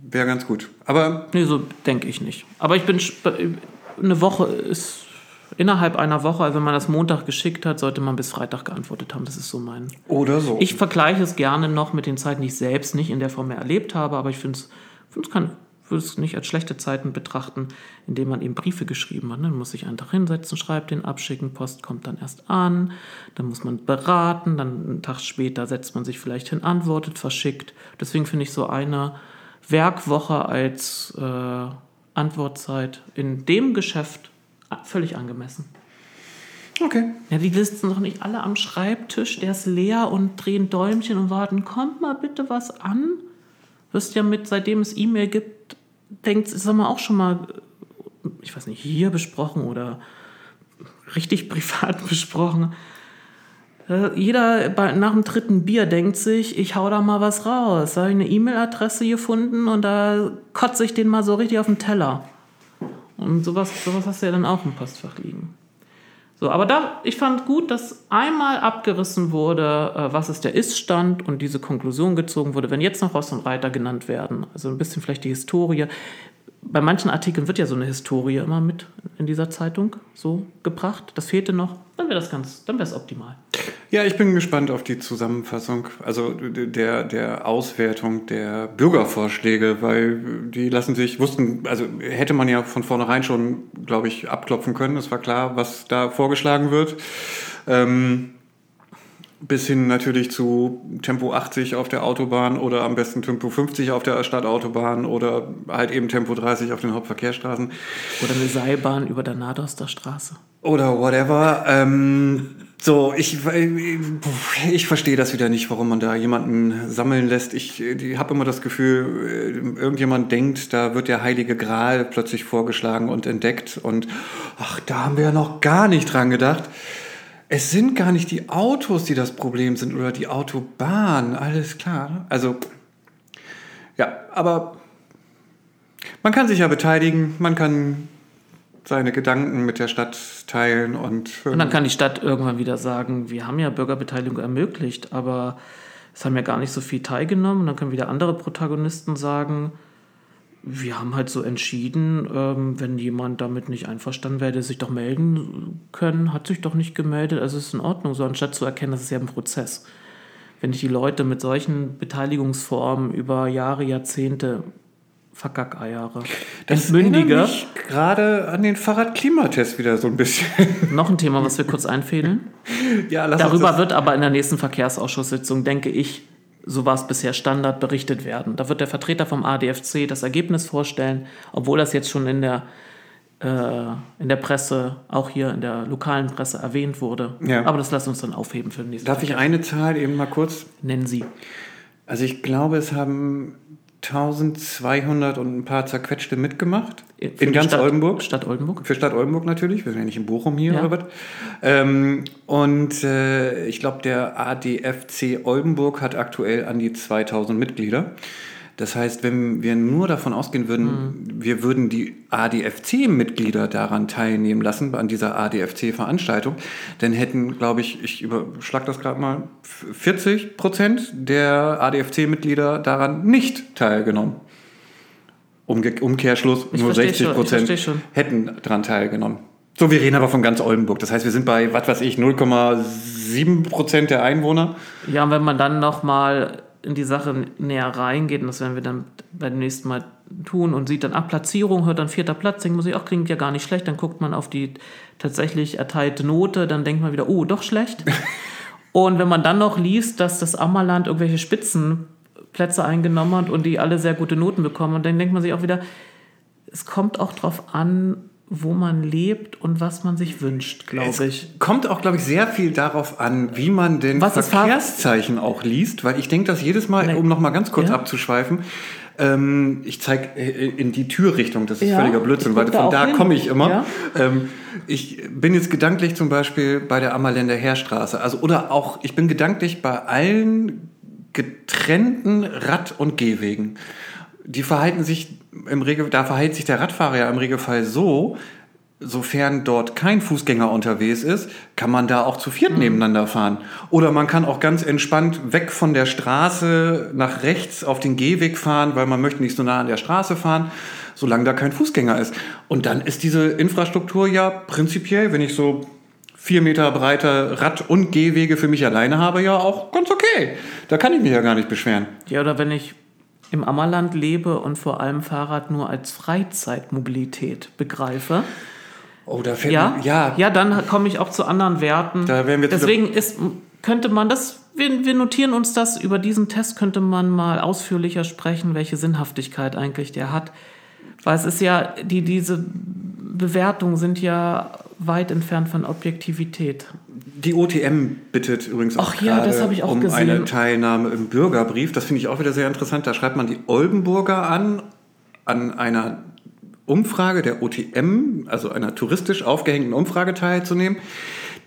wäre ganz gut. Aber. Nee, so denke ich nicht. Aber ich bin. Eine Woche ist innerhalb einer Woche, also wenn man das Montag geschickt hat, sollte man bis Freitag geantwortet haben. Das ist so mein. Oder so. Ich vergleiche es gerne noch mit den Zeiten, die ich selbst nicht in der Form mehr erlebt habe, aber ich finde es, find kann würde es nicht als schlechte Zeiten betrachten, indem man eben Briefe geschrieben hat. Dann muss sich einen Tag hinsetzen, schreibt den abschicken, Post kommt dann erst an, dann muss man beraten, dann einen Tag später setzt man sich vielleicht hin, antwortet, verschickt. Deswegen finde ich so eine Werkwoche als äh, Antwortzeit in dem Geschäft völlig angemessen. Okay. Ja, die sitzen doch nicht alle am Schreibtisch, der ist leer und drehen Däumchen und warten, kommt mal bitte was an. Wirst ja mit, seitdem es E-Mail gibt, denkt, das haben wir auch schon mal, ich weiß nicht, hier besprochen oder richtig privat besprochen. Äh, jeder nach dem dritten Bier denkt sich, ich hau da mal was raus. Da habe ich eine E-Mail-Adresse gefunden und da kotze ich den mal so richtig auf den Teller. Und sowas, sowas hast du ja dann auch im Postfach liegen. So, aber da, ich fand gut, dass einmal abgerissen wurde, äh, was ist der Ist-Stand und diese Konklusion gezogen wurde, wenn jetzt noch Ross und Reiter genannt werden. Also ein bisschen vielleicht die Historie bei manchen Artikeln wird ja so eine Historie immer mit in dieser Zeitung so gebracht. Das fehlte noch. Dann wäre das ganz, dann wäre es optimal. Ja, ich bin gespannt auf die Zusammenfassung, also der, der Auswertung der Bürgervorschläge, weil die lassen sich, wussten, also hätte man ja von vornherein schon, glaube ich, abklopfen können. Es war klar, was da vorgeschlagen wird. Ähm, bis hin natürlich zu Tempo 80 auf der Autobahn oder am besten Tempo 50 auf der Stadtautobahn oder halt eben Tempo 30 auf den Hauptverkehrsstraßen. Oder eine Seilbahn über der Nadoster Straße. Oder whatever. Ähm, So, ich, ich verstehe das wieder nicht, warum man da jemanden sammeln lässt. Ich, ich habe immer das Gefühl, irgendjemand denkt, da wird der heilige Gral plötzlich vorgeschlagen und entdeckt. Und ach, da haben wir ja noch gar nicht dran gedacht. Es sind gar nicht die Autos, die das Problem sind oder die Autobahn. Alles klar. Also, ja, aber man kann sich ja beteiligen, man kann seine Gedanken mit der Stadt teilen und. Und dann kann die Stadt irgendwann wieder sagen, wir haben ja Bürgerbeteiligung ermöglicht, aber es haben ja gar nicht so viel teilgenommen. Und dann können wieder andere Protagonisten sagen, wir haben halt so entschieden, ähm, wenn jemand damit nicht einverstanden wäre, sich doch melden können, hat sich doch nicht gemeldet, also ist in Ordnung, so anstatt zu erkennen, das ist ja ein Prozess. Wenn ich die Leute mit solchen Beteiligungsformen über Jahre, Jahrzehnte Verkackeiere. Das Entmündige. mich gerade an den Fahrradklimatest wieder so ein bisschen. Noch ein Thema, was wir kurz einfädeln. ja, lass Darüber wird aber in der nächsten Verkehrsausschusssitzung, denke ich, so war es bisher Standard, berichtet werden. Da wird der Vertreter vom ADFC das Ergebnis vorstellen, obwohl das jetzt schon in der, äh, in der Presse, auch hier in der lokalen Presse erwähnt wurde. Ja. Aber das lassen wir uns dann aufheben für den nächsten Darf ich eine Zahl eben mal kurz? Nennen Sie. Also ich glaube, es haben 1200 und ein paar zerquetschte mitgemacht. Für in ganz Stadt, Oldenburg. Stadt Oldenburg. Für Stadt Oldenburg natürlich. Wir sind ja nicht in Bochum hier ja. oder was. Ähm, und äh, ich glaube, der ADFC Oldenburg hat aktuell an die 2000 Mitglieder. Das heißt, wenn wir nur davon ausgehen würden, mhm. wir würden die ADFC-Mitglieder daran teilnehmen lassen, an dieser ADFC-Veranstaltung, dann hätten, glaube ich, ich überschlag das gerade mal, 40 Prozent der ADFC-Mitglieder daran nicht teilgenommen. Umge Umkehrschluss, ich nur 60 Prozent hätten daran teilgenommen. So, wir reden aber von ganz Oldenburg. Das heißt, wir sind bei, was weiß ich, 0,7 Prozent der Einwohner. Ja, und wenn man dann nochmal in die Sache näher reingeht, und das werden wir dann beim nächsten Mal tun und sieht dann, ach, Platzierung, hört dann vierter Platz, denkt man sich, ach, klingt ja gar nicht schlecht, dann guckt man auf die tatsächlich erteilte Note, dann denkt man wieder, oh, doch schlecht. und wenn man dann noch liest, dass das Ammerland irgendwelche Spitzenplätze eingenommen hat und die alle sehr gute Noten bekommen, und dann denkt man sich auch wieder, es kommt auch drauf an, wo man lebt und was man sich wünscht, glaube ich. Kommt auch, glaube ich, sehr viel darauf an, wie man den was Verkehrszeichen auch liest, weil ich denke, dass jedes Mal, nee. um noch mal ganz kurz ja. abzuschweifen, ähm, ich zeige äh, in die Türrichtung, das ist ja, völliger Blödsinn, weil von da, da komme ich immer. Ja. Ähm, ich bin jetzt gedanklich zum Beispiel bei der Ammerländer Heerstraße, also oder auch, ich bin gedanklich bei allen getrennten Rad- und Gehwegen die verhalten sich im Regel, da verhält sich der Radfahrer ja im Regelfall so, sofern dort kein Fußgänger unterwegs ist, kann man da auch zu viert mhm. nebeneinander fahren. Oder man kann auch ganz entspannt weg von der Straße nach rechts auf den Gehweg fahren, weil man möchte nicht so nah an der Straße fahren, solange da kein Fußgänger ist. Und dann ist diese Infrastruktur ja prinzipiell, wenn ich so vier Meter breite Rad- und Gehwege für mich alleine habe, ja auch ganz okay. Da kann ich mich ja gar nicht beschweren. Ja, oder wenn ich im Ammerland lebe und vor allem Fahrrad nur als Freizeitmobilität begreife. Oh, da fällt ja, ja. ja, dann komme ich auch zu anderen Werten. Da wir Deswegen ist, könnte man das, wir, wir notieren uns das, über diesen Test könnte man mal ausführlicher sprechen, welche Sinnhaftigkeit eigentlich der hat. Weil es ist ja, die, diese Bewertungen sind ja weit entfernt von Objektivität. Die OTM bittet übrigens auch, Ach ja, das ich auch um gesehen. eine Teilnahme im Bürgerbrief. Das finde ich auch wieder sehr interessant. Da schreibt man die Oldenburger an, an einer Umfrage der OTM, also einer touristisch aufgehängten Umfrage teilzunehmen,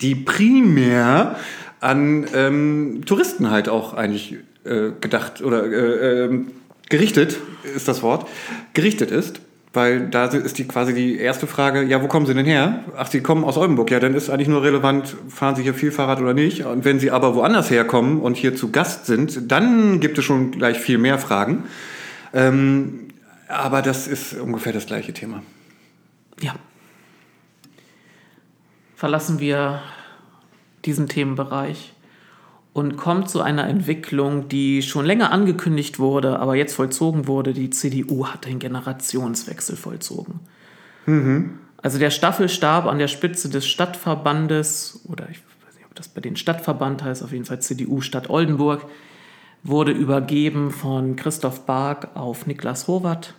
die primär an ähm, Touristen halt auch eigentlich äh, gedacht oder äh, äh, gerichtet ist das Wort, gerichtet ist. Weil da ist die quasi die erste Frage, ja, wo kommen Sie denn her? Ach, Sie kommen aus Oldenburg. Ja, dann ist eigentlich nur relevant, fahren Sie hier viel Fahrrad oder nicht. Und wenn Sie aber woanders herkommen und hier zu Gast sind, dann gibt es schon gleich viel mehr Fragen. Ähm, aber das ist ungefähr das gleiche Thema. Ja. Verlassen wir diesen Themenbereich und kommt zu einer Entwicklung, die schon länger angekündigt wurde, aber jetzt vollzogen wurde. Die CDU hat den Generationswechsel vollzogen. Mhm. Also der Staffelstab an der Spitze des Stadtverbandes, oder ich weiß nicht, ob das bei den Stadtverband heißt, auf jeden Fall CDU Stadt Oldenburg, wurde übergeben von Christoph Bark auf Niklas Horvath.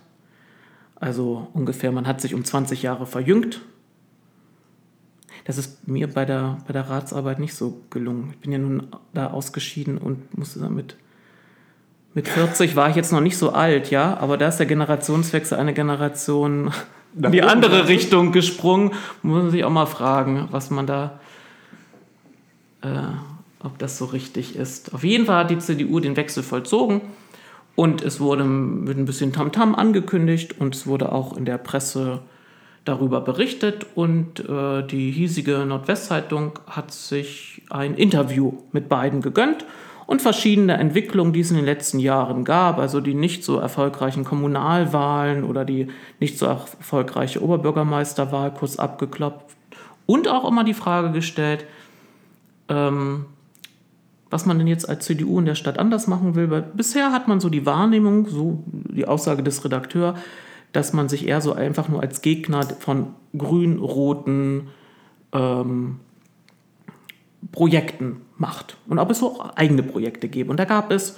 Also ungefähr, man hat sich um 20 Jahre verjüngt Das ist mir bei der, bei der Ratsarbeit nicht so gelungen. Ich bin ja nun da ausgeschieden und musste damit. Mit 40 war ich jetzt noch nicht so alt, ja, aber da ist der Generationswechsel eine Generation in die andere Richtung gesprungen. Muss man sich auch mal fragen, was man da, äh, ob das so richtig ist. Auf jeden Fall hat die CDU den Wechsel vollzogen und es wurde mit ein bisschen Tamtam -Tam angekündigt und es wurde auch in der Presse darüber berichtet und äh, die hiesige Nordwestzeitung hat sich ein Interview mit beiden gegönnt und verschiedene Entwicklungen, die es in den letzten Jahren gab, also die nicht so erfolgreichen Kommunalwahlen oder die nicht so erfolgreiche Oberbürgermeisterwahl kurz abgeklopft und auch immer die Frage gestellt, ähm, was man denn jetzt als CDU in der Stadt anders machen will. Weil bisher hat man so die Wahrnehmung, so die Aussage des Redakteurs, dass man sich eher so einfach nur als Gegner von grün-roten ähm, Projekten macht und ob es so eigene Projekte gäbe. Und da gab es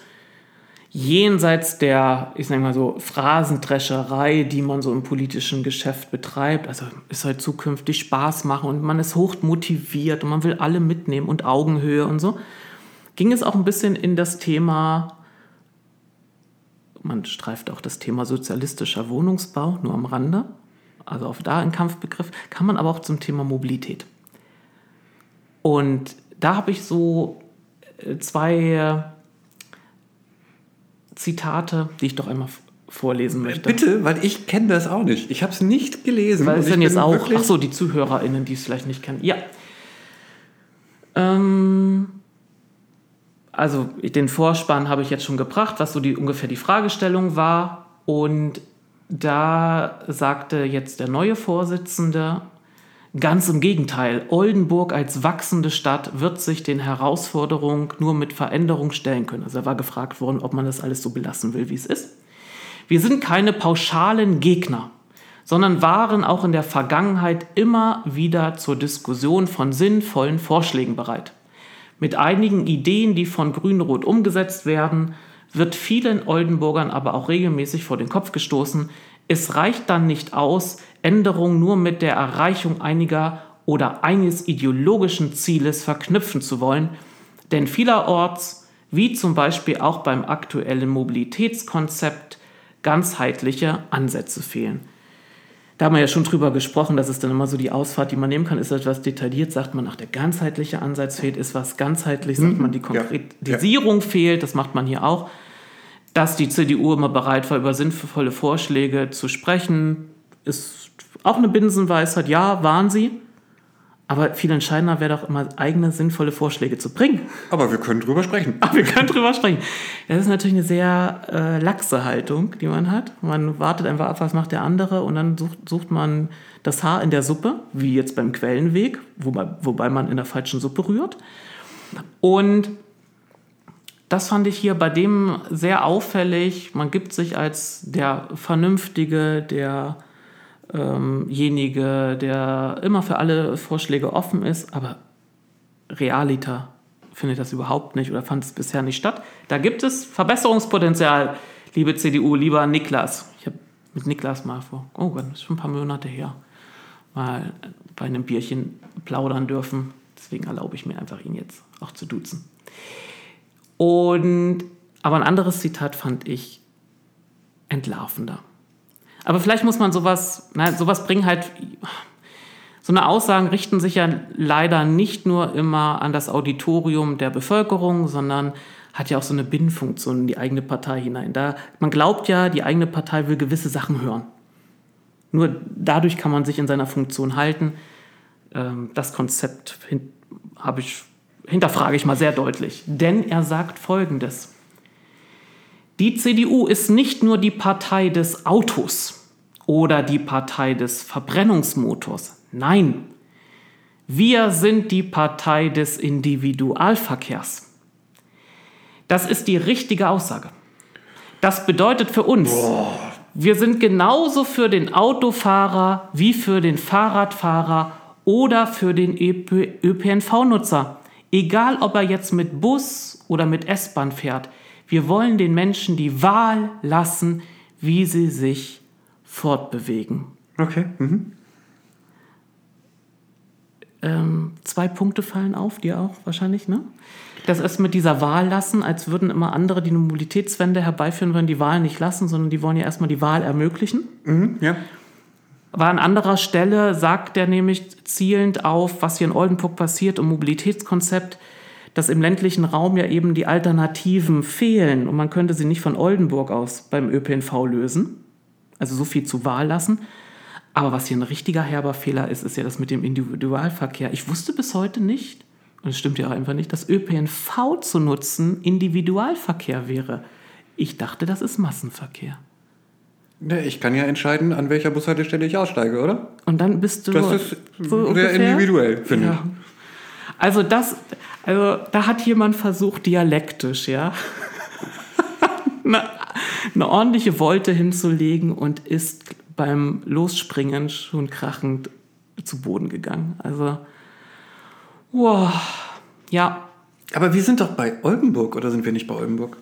jenseits der, ich sage mal so, Phrasendrescherei, die man so im politischen Geschäft betreibt, also es soll zukünftig Spaß machen und man ist hoch motiviert und man will alle mitnehmen und Augenhöhe und so, ging es auch ein bisschen in das Thema, man streift auch das Thema sozialistischer Wohnungsbau, nur am Rande, also auf da ein Kampfbegriff, kann man aber auch zum Thema Mobilität. Und da habe ich so äh, zwei äh, Zitate, die ich doch einmal vorlesen möchte. Bitte, weil ich kenne das auch nicht. Ich habe es nicht gelesen. Weil es denn jetzt auch, ach so, die ZuhörerInnen, die es vielleicht nicht kennen. Ja. Ähm, also den Vorspann habe ich jetzt schon gebracht, was so die, ungefähr die Fragestellung war. Und da sagte jetzt der neue Vorsitzende, Ganz im Gegenteil, Oldenburg als wachsende Stadt wird sich den Herausforderungen nur mit Veränderung stellen können. Also er war gefragt worden, ob man das alles so belassen will, wie es ist. Wir sind keine pauschalen Gegner, sondern waren auch in der Vergangenheit immer wieder zur Diskussion von sinnvollen Vorschlägen bereit. Mit einigen Ideen, die von Grün-Rot umgesetzt werden, wird vielen Oldenburgern aber auch regelmäßig vor den Kopf gestoßen, es reicht dann nicht aus, Änderungen nur mit der Erreichung einiger oder eines ideologischen Zieles verknüpfen zu wollen, denn vielerorts, wie zum Beispiel auch beim aktuellen Mobilitätskonzept, ganzheitliche Ansätze fehlen. Da haben wir ja schon drüber gesprochen, dass es dann immer so die Ausfahrt, die man nehmen kann, ist etwas detailliert, sagt man, ach, der ganzheitliche Ansatz fehlt, ist was ganzheitlich, sagt mhm. man, die Konkretisierung ja. fehlt, das macht man hier auch. Dass die CDU immer bereit war, über sinnvolle Vorschläge zu sprechen, ist auch eine Binsenweisheit. Ja, waren sie. Aber viel entscheidender wäre doch immer, eigene sinnvolle Vorschläge zu bringen. Aber wir können drüber sprechen. Aber wir können drüber sprechen. Das ist natürlich eine sehr äh, laxe Haltung, die man hat. Man wartet einfach ab, was macht der andere und dann sucht, sucht man das Haar in der Suppe, wie jetzt beim Quellenweg, wobei, wobei man in der falschen Suppe rührt. Und das fand ich hier bei dem sehr auffällig. Man gibt sich als der Vernünftige, derjenige, der immer für alle Vorschläge offen ist, aber Realita findet das überhaupt nicht oder fand es bisher nicht statt. Da gibt es Verbesserungspotenzial, liebe CDU, lieber Niklas. Ich habe mit Niklas mal vor, oh Gott, das ist schon ein paar Monate her, mal bei einem Bierchen plaudern dürfen. Deswegen erlaube ich mir einfach, ihn jetzt auch zu duzen. Und, aber ein anderes Zitat fand ich entlarvender. Aber vielleicht muss man sowas, nein, sowas bringen halt, so eine Aussagen richten sich ja leider nicht nur immer an das Auditorium der Bevölkerung, sondern hat ja auch so eine Binnenfunktion in die eigene Partei hinein. Da, man glaubt ja, die eigene Partei will gewisse Sachen hören. Nur dadurch kann man sich in seiner Funktion halten. Ähm, das Konzept habe ich hinterfrage ich mal sehr deutlich. Denn er sagt Folgendes. Die CDU ist nicht nur die Partei des Autos oder die Partei des Verbrennungsmotors. Nein, wir sind die Partei des Individualverkehrs. Das ist die richtige Aussage. Das bedeutet für uns, Boah. wir sind genauso für den Autofahrer wie für den Fahrradfahrer oder für den ÖPNV-Nutzer. Egal, ob er jetzt mit Bus oder mit S-Bahn fährt, wir wollen den Menschen die Wahl lassen, wie sie sich fortbewegen. Okay. Mhm. Ähm, zwei Punkte fallen auf, dir auch wahrscheinlich, ne? Das ist mit dieser Wahl lassen, als würden immer andere, die eine Mobilitätswende herbeiführen wollen, die Wahl nicht lassen, sondern die wollen ja erstmal die Wahl ermöglichen. Mhm, ja. Aber an anderer Stelle sagt er nämlich zielend auf, was hier in Oldenburg passiert und Mobilitätskonzept, dass im ländlichen Raum ja eben die Alternativen fehlen und man könnte sie nicht von Oldenburg aus beim ÖPNV lösen. Also so viel zu Wahl lassen. Aber was hier ein richtiger herber Fehler ist, ist ja das mit dem Individualverkehr. Ich wusste bis heute nicht, und es stimmt ja auch einfach nicht, dass ÖPNV zu nutzen Individualverkehr wäre. Ich dachte, das ist Massenverkehr. Ja, ich kann ja entscheiden, an welcher Bushaltestelle ich aussteige, oder? Und dann bist du. Das ist so sehr ungefähr? individuell, finde Ja. Also das, also da hat jemand versucht, dialektisch, ja, eine, eine ordentliche Wolte hinzulegen und ist beim Losspringen schon krachend zu Boden gegangen. Also, wow, ja. Aber wir sind doch bei Oldenburg, oder sind wir nicht bei Oldenburg?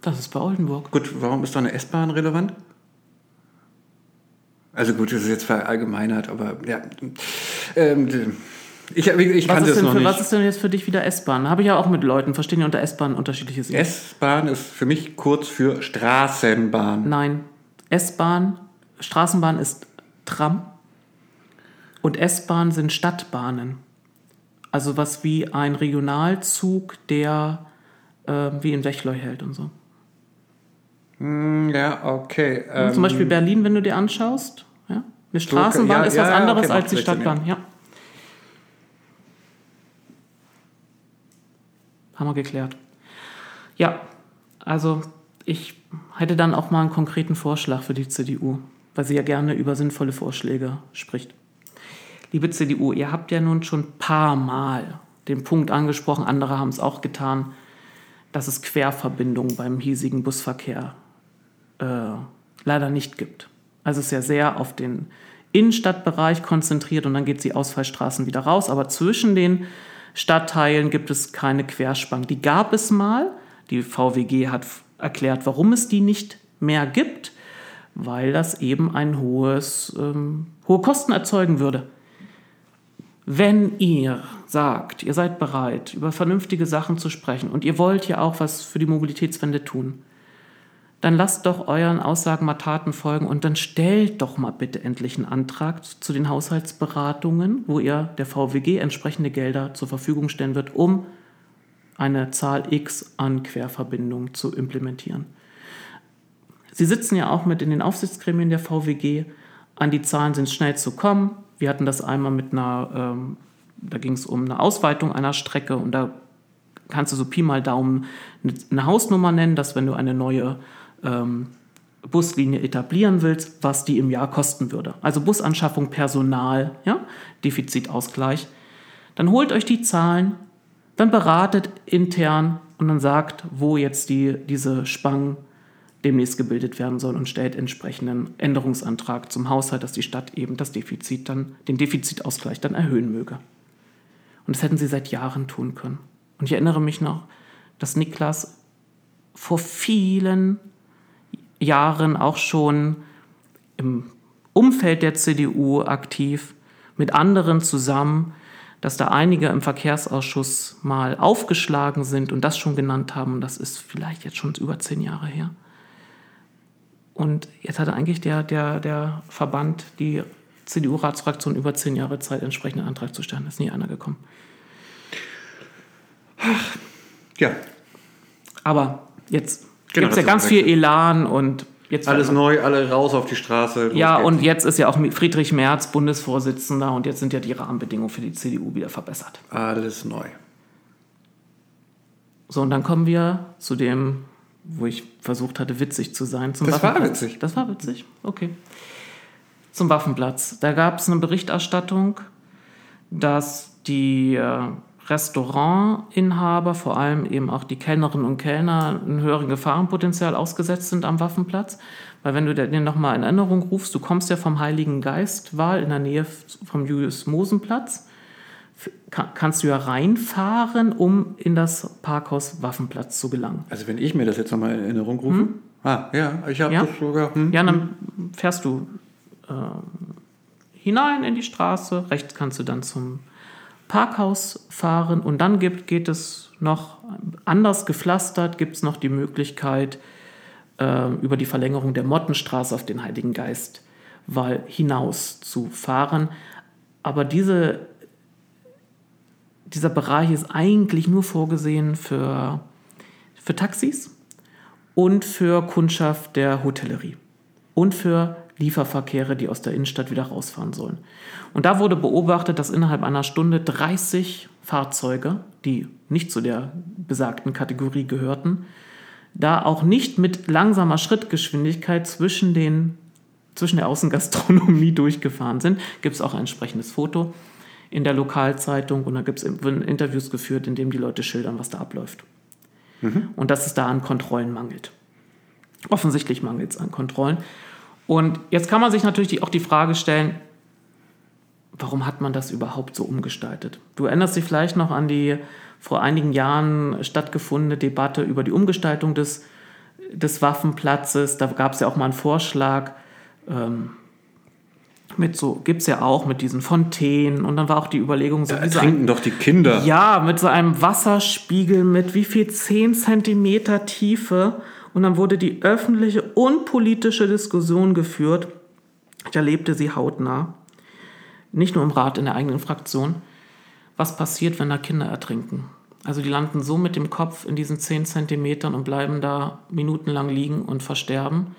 das ist bei Oldenburg. Gut, warum ist da eine S-Bahn relevant? Also gut, das ist jetzt verallgemeinert, aber ja. Ähm, ich ich Was ist, denn für, nicht. was ist denn jetzt für dich wieder S-Bahn? Habe ich ja auch mit Leuten, verstehen ja unter S-Bahn unterschiedliches. S-Bahn ist für mich kurz für Straßenbahn. Nein, S-Bahn, Straßenbahn ist Tram und S-Bahn sind Stadtbahnen. Also was wie ein Regionalzug, der äh, wie in Wechleu hält und so. Hm, Ja, okay. Ähm, Zum Beispiel Berlin, wenn du dir anschaust. Ja? Eine Straßenbahn ja, ist was ja, anderes okay, als die Stadtbahn. Ja. Haben wir geklärt. Ja, also ich hätte dann auch mal einen konkreten Vorschlag für die CDU, weil sie ja gerne über sinnvolle Vorschläge spricht. Liebe CDU, ihr habt ja nun schon ein paar Mal den Punkt angesprochen, andere haben es auch getan, dass es Querverbindungen beim hiesigen Busverkehr äh, leider nicht gibt. Also es ist ja sehr auf den Innenstadtbereich konzentriert und dann geht die Ausfallstraßen wieder raus. Aber zwischen den Stadtteilen gibt es keine Querspangen. Die gab es mal. Die VWG hat erklärt, warum es die nicht mehr gibt, weil das eben ein hohes, ähm, hohe Kosten erzeugen würde. Wenn ihr sagt, ihr seid bereit, über vernünftige Sachen zu sprechen und ihr wollt ja auch was für die Mobilitätswende tun, dann lasst doch euren Aussagen mal Taten folgen und dann stellt doch mal bitte endlich einen Antrag zu den Haushaltsberatungen, wo ihr der VWG entsprechende Gelder zur Verfügung stellen wird, um eine Zahl X an Querverbindungen zu implementieren. Sie sitzen ja auch mit in den Aufsichtsgremien der VWG. An die Zahlen sind schnell zu kommen. Wir hatten das einmal mit einer, ähm, da ging es um eine Ausweitung einer Strecke und da kannst du so Pi mal Daumen eine, eine Hausnummer nennen, dass wenn du eine neue ähm, Buslinie etablieren willst, was die im Jahr kosten würde. Also Busanschaffung, Personal, ja, Defizitausgleich. Dann holt euch die Zahlen, dann beratet intern und dann sagt, wo jetzt die, diese Spangen demnächst gebildet werden sollen und stellt entsprechenden Änderungsantrag zum Haushalt, dass die Stadt eben das Defizit dann, den Defizitausgleich dann erhöhen möge. Und das hätten sie seit Jahren tun können. Und ich erinnere mich noch, dass Niklas vor vielen Jahren auch schon im Umfeld der CDU aktiv mit anderen zusammen, dass da einige im Verkehrsausschuss mal aufgeschlagen sind und das schon genannt haben. Das ist vielleicht jetzt schon über zehn Jahre her. Und jetzt hatte eigentlich der, der, der Verband, die CDU-Ratsfraktion, über zehn Jahre Zeit, entsprechenden Antrag zu stellen. Da ist nie einer gekommen. Ja, Aber jetzt Genau, gibt es ja ganz viel Elan und jetzt alles neu, alle raus auf die Straße. Ja, geht's. und jetzt ist ja auch Friedrich Merz Bundesvorsitzender und jetzt sind ja die Rahmenbedingungen für die CDU wieder verbessert. Alles neu. So, und dann kommen wir zu dem, wo ich versucht hatte, witzig zu sein. Zum Das war witzig. Das war witzig, okay. Zum Waffenplatz. Da gab es eine Berichterstattung, dass die äh, Restaurantinhaber, vor allem eben auch die Kellnerinnen und Kellner, einem höheren Gefahrenpotenzial ausgesetzt sind am Waffenplatz. Weil wenn du dir nochmal in Erinnerung rufst, du kommst ja vom Heiligen Geistwahl in der Nähe vom Julius-Mosen-Platz, kann, kannst du ja reinfahren, um in das Parkhaus Waffenplatz zu gelangen. Also wenn ich mir das jetzt nochmal in Erinnerung rufe. Ah, ja, ich habe Ja? das sogar. Hm. Ja, dann fährst du äh, hinein in die Straße, rechts kannst du dann zum Parkhaus fahren und dann gibt, geht es noch anders gepflastert, gibt es noch die Möglichkeit, äh, über die Verlängerung der Mottenstraße auf den Heiligen Geist Wall hinaus zu fahren. Aber diese, dieser Bereich ist eigentlich nur vorgesehen für, für Taxis und für Kundschaft der Hotellerie und für Lieferverkehre, die aus der Innenstadt wieder rausfahren sollen. Und da wurde beobachtet, dass innerhalb einer Stunde 30 Fahrzeuge, die nicht zu der besagten Kategorie gehörten, da auch nicht mit langsamer Schrittgeschwindigkeit zwischen, den, zwischen der Außengastronomie durchgefahren sind. Gibt es auch ein entsprechendes Foto in der Lokalzeitung und da gibt es Interviews geführt, in denen die Leute schildern, was da abläuft. Mhm. Und dass es da an Kontrollen mangelt. Offensichtlich mangelt es an Kontrollen. Und jetzt kann man sich natürlich auch die Frage stellen, warum hat man das überhaupt so umgestaltet? Du erinnerst dich vielleicht noch an die vor einigen Jahren stattgefundene Debatte über die Umgestaltung des, des Waffenplatzes. Da gab es ja auch mal einen Vorschlag, ähm, mit so, gibt es ja auch mit diesen Fontänen und dann war auch die Überlegung so. Da trinken doch die Kinder. Ja, mit so einem Wasserspiegel mit wie viel? 10 Zentimeter Tiefe. Und dann wurde die öffentliche und politische Diskussion geführt. Ich erlebte sie hautnah. Nicht nur im Rat, in der eigenen Fraktion. Was passiert, wenn da Kinder ertrinken? Also die landen so mit dem Kopf in diesen 10 Zentimetern und bleiben da minutenlang liegen und versterben.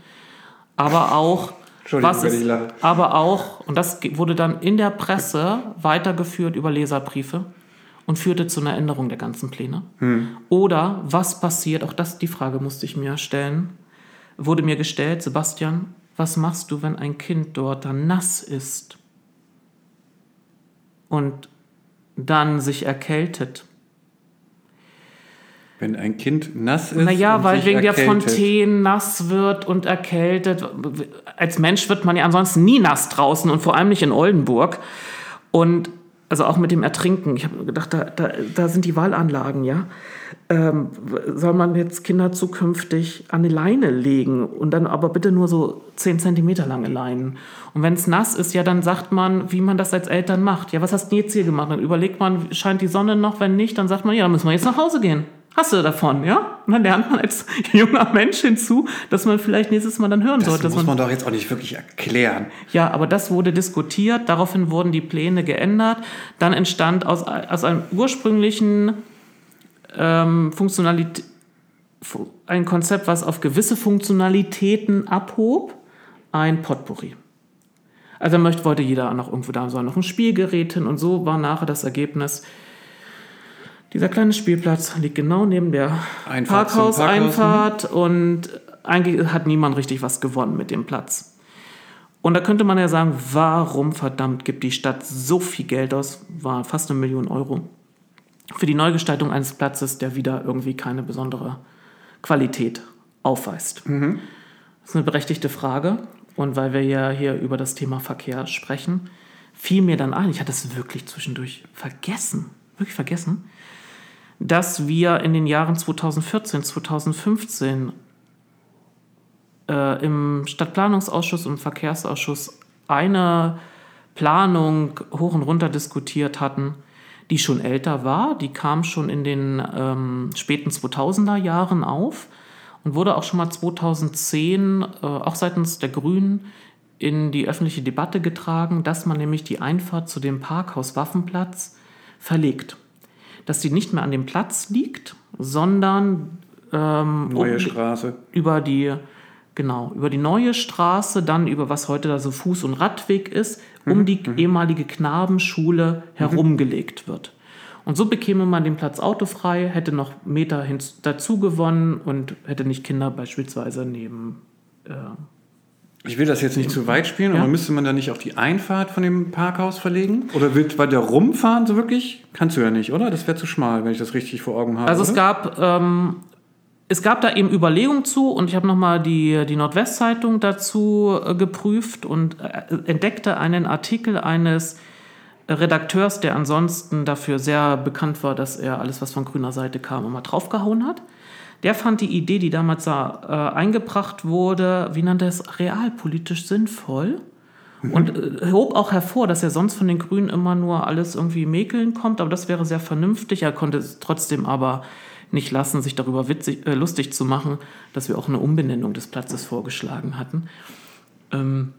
Aber auch, was ist, aber auch, und das wurde dann in der Presse weitergeführt über Leserbriefe und führte zu einer Änderung der ganzen Pläne. Hm. Oder was passiert, auch das, die Frage musste ich mir stellen, wurde mir gestellt, Sebastian, was machst du, wenn ein Kind dort dann nass ist und dann sich erkältet? Wenn ein Kind nass ist. Naja, weil wegen erkältet. der Fontänen nass wird und erkältet. Als Mensch wird man ja ansonsten nie nass draußen und vor allem nicht in Oldenburg. Und also auch mit dem Ertrinken. Ich habe gedacht, da, da, da sind die Wahlanlagen, ja. Ähm, soll man jetzt Kinder zukünftig an eine Leine legen und dann aber bitte nur so 10 Zentimeter lange Leinen? Und wenn es nass ist, ja, dann sagt man, wie man das als Eltern macht. Ja, was hast du jetzt hier gemacht? Dann überlegt man, scheint die Sonne noch? Wenn nicht, dann sagt man, ja, dann müssen wir jetzt nach Hause gehen hast du davon, ja? Und dann lernt man als junger Mensch hinzu, dass man vielleicht nächstes Mal dann hören das sollte. Das muss man, man doch jetzt auch nicht wirklich erklären. Ja, aber das wurde diskutiert, daraufhin wurden die Pläne geändert. Dann entstand aus, aus einem ursprünglichen ähm, Funktionalität, ein Konzept, was auf gewisse Funktionalitäten abhob, ein Potpourri. Also möchte, wollte jeder noch irgendwo da soll noch ein Spielgerät hin und so war nachher das Ergebnis, dieser kleine Spielplatz liegt genau neben der Parkhauseinfahrt Parkhaus, und eigentlich hat niemand richtig was gewonnen mit dem Platz. Und da könnte man ja sagen, warum verdammt gibt die Stadt so viel Geld aus, war fast eine Million Euro, für die Neugestaltung eines Platzes, der wieder irgendwie keine besondere Qualität aufweist. Mhm. Das ist eine berechtigte Frage. Und weil wir ja hier über das Thema Verkehr sprechen, fiel mir dann ein, ich hatte es wirklich zwischendurch vergessen, wirklich vergessen, dass wir in den Jahren 2014, 2015 äh, im Stadtplanungsausschuss und Verkehrsausschuss eine Planung hoch und runter diskutiert hatten, die schon älter war, die kam schon in den ähm, späten 2000er Jahren auf und wurde auch schon mal 2010 äh, auch seitens der Grünen in die öffentliche Debatte getragen, dass man nämlich die Einfahrt zu dem Parkhaus Waffenplatz verlegt dass die nicht mehr an dem Platz liegt, sondern ähm, neue Straße. über die genau über die neue Straße, dann über was heute da so Fuß- und Radweg ist, um mhm. die mhm. ehemalige Knabenschule herumgelegt mhm. wird. Und so bekäme man den Platz autofrei, hätte noch Meter dazu gewonnen und hätte nicht Kinder beispielsweise neben äh, ich will das jetzt nicht zu weit spielen, ja. aber müsste man da nicht auch die Einfahrt von dem Parkhaus verlegen? Oder wird bei der rumfahren so wirklich? Kannst du ja nicht, oder? Das wäre zu schmal, wenn ich das richtig vor Augen habe. Also es gab, ähm, es gab da eben Überlegungen zu und ich habe nochmal die, die Nordwestzeitung dazu äh, geprüft und äh, entdeckte einen Artikel eines Redakteurs, der ansonsten dafür sehr bekannt war, dass er alles, was von grüner Seite kam, immer draufgehauen hat. Der fand die Idee, die damals da äh, eingebracht wurde, wie nannte es, realpolitisch sinnvoll Und äh, hob auch hervor, dass ja sonst von den Grünen immer nur alles irgendwie mäkeln kommt, aber das wäre sehr vernünftig. Er konnte es trotzdem aber nicht lassen, sich darüber witzig, äh, lustig zu machen, dass wir auch eine Umbenennung des Platzes vorgeschlagen hatten. Ähm,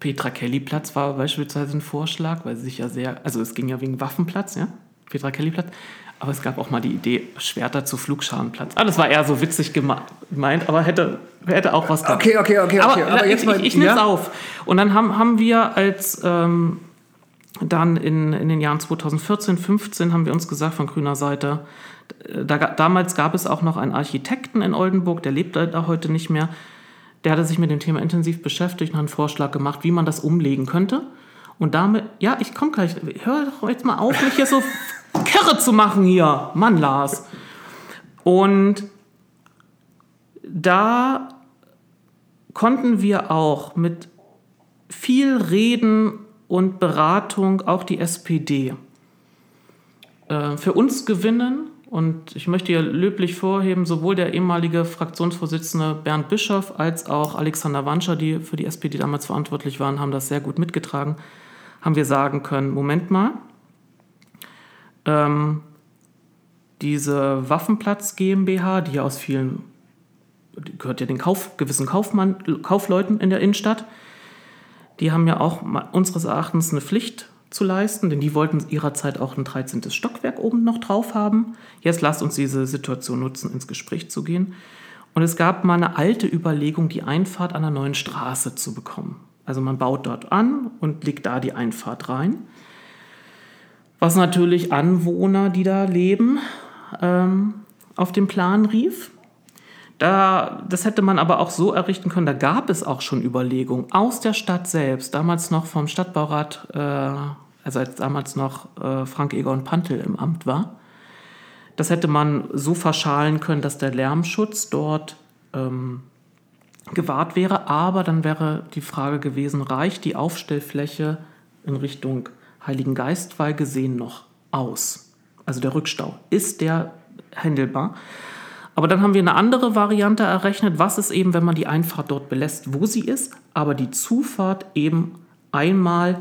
Petra Kelly Platz war beispielsweise ein Vorschlag, weil sie sich ja sehr, also es ging ja wegen Waffenplatz, ja, Petra Kelly Platz, aber es gab auch mal die Idee Schwerter zu Flugscharenplatz. Ah, das war eher so witzig gemeint, aber hätte, hätte auch was gehabt. Okay, okay, okay, okay. Aber, aber jetzt ich, mal, ich, ich nehme es ja? auf. Und dann haben, haben wir als ähm, dann in, in den Jahren 2014, 15 haben wir uns gesagt von grüner Seite, da, damals gab es auch noch einen Architekten in Oldenburg, der lebt da heute nicht mehr. Der hatte sich mit dem Thema intensiv beschäftigt und hat einen Vorschlag gemacht, wie man das umlegen könnte. Und damit, ja, ich komme gleich, hör doch jetzt mal auf, mich hier so kirre zu machen hier. Mann, Lars. Und da konnten wir auch mit viel Reden und Beratung auch die SPD äh, für uns gewinnen. Und ich möchte hier löblich vorheben, sowohl der ehemalige Fraktionsvorsitzende Bernd Bischoff als auch Alexander Wanscher, die für die SPD damals verantwortlich waren, haben das sehr gut mitgetragen, haben wir sagen können, Moment mal, ähm, diese Waffenplatz GmbH, die ja aus vielen, die gehört ja den Kauf, gewissen Kaufmann, Kaufleuten in der Innenstadt, die haben ja auch unseres Erachtens eine Pflicht zu leisten, denn die wollten ihrerzeit auch ein 13. Stockwerk oben noch drauf haben. Jetzt lasst uns diese Situation nutzen, ins Gespräch zu gehen. Und es gab mal eine alte Überlegung, die Einfahrt an einer neuen Straße zu bekommen. Also man baut dort an und legt da die Einfahrt rein was natürlich Anwohner, die da leben, ähm, auf den Plan rief. Da, das hätte man aber auch so errichten können, da gab es auch schon Überlegungen aus der Stadt selbst, damals noch vom Stadtbaurat, äh, also als damals noch äh, Frank Egon Pantel im Amt war. Das hätte man so verschalen können, dass der Lärmschutz dort ähm, gewahrt wäre, aber dann wäre die Frage gewesen, reicht die Aufstellfläche in Richtung Heiligen Geistweih gesehen noch aus. Also der Rückstau. Ist der händelbar? Aber dann haben wir eine andere Variante errechnet. Was ist eben, wenn man die Einfahrt dort belässt, wo sie ist, aber die Zufahrt eben einmal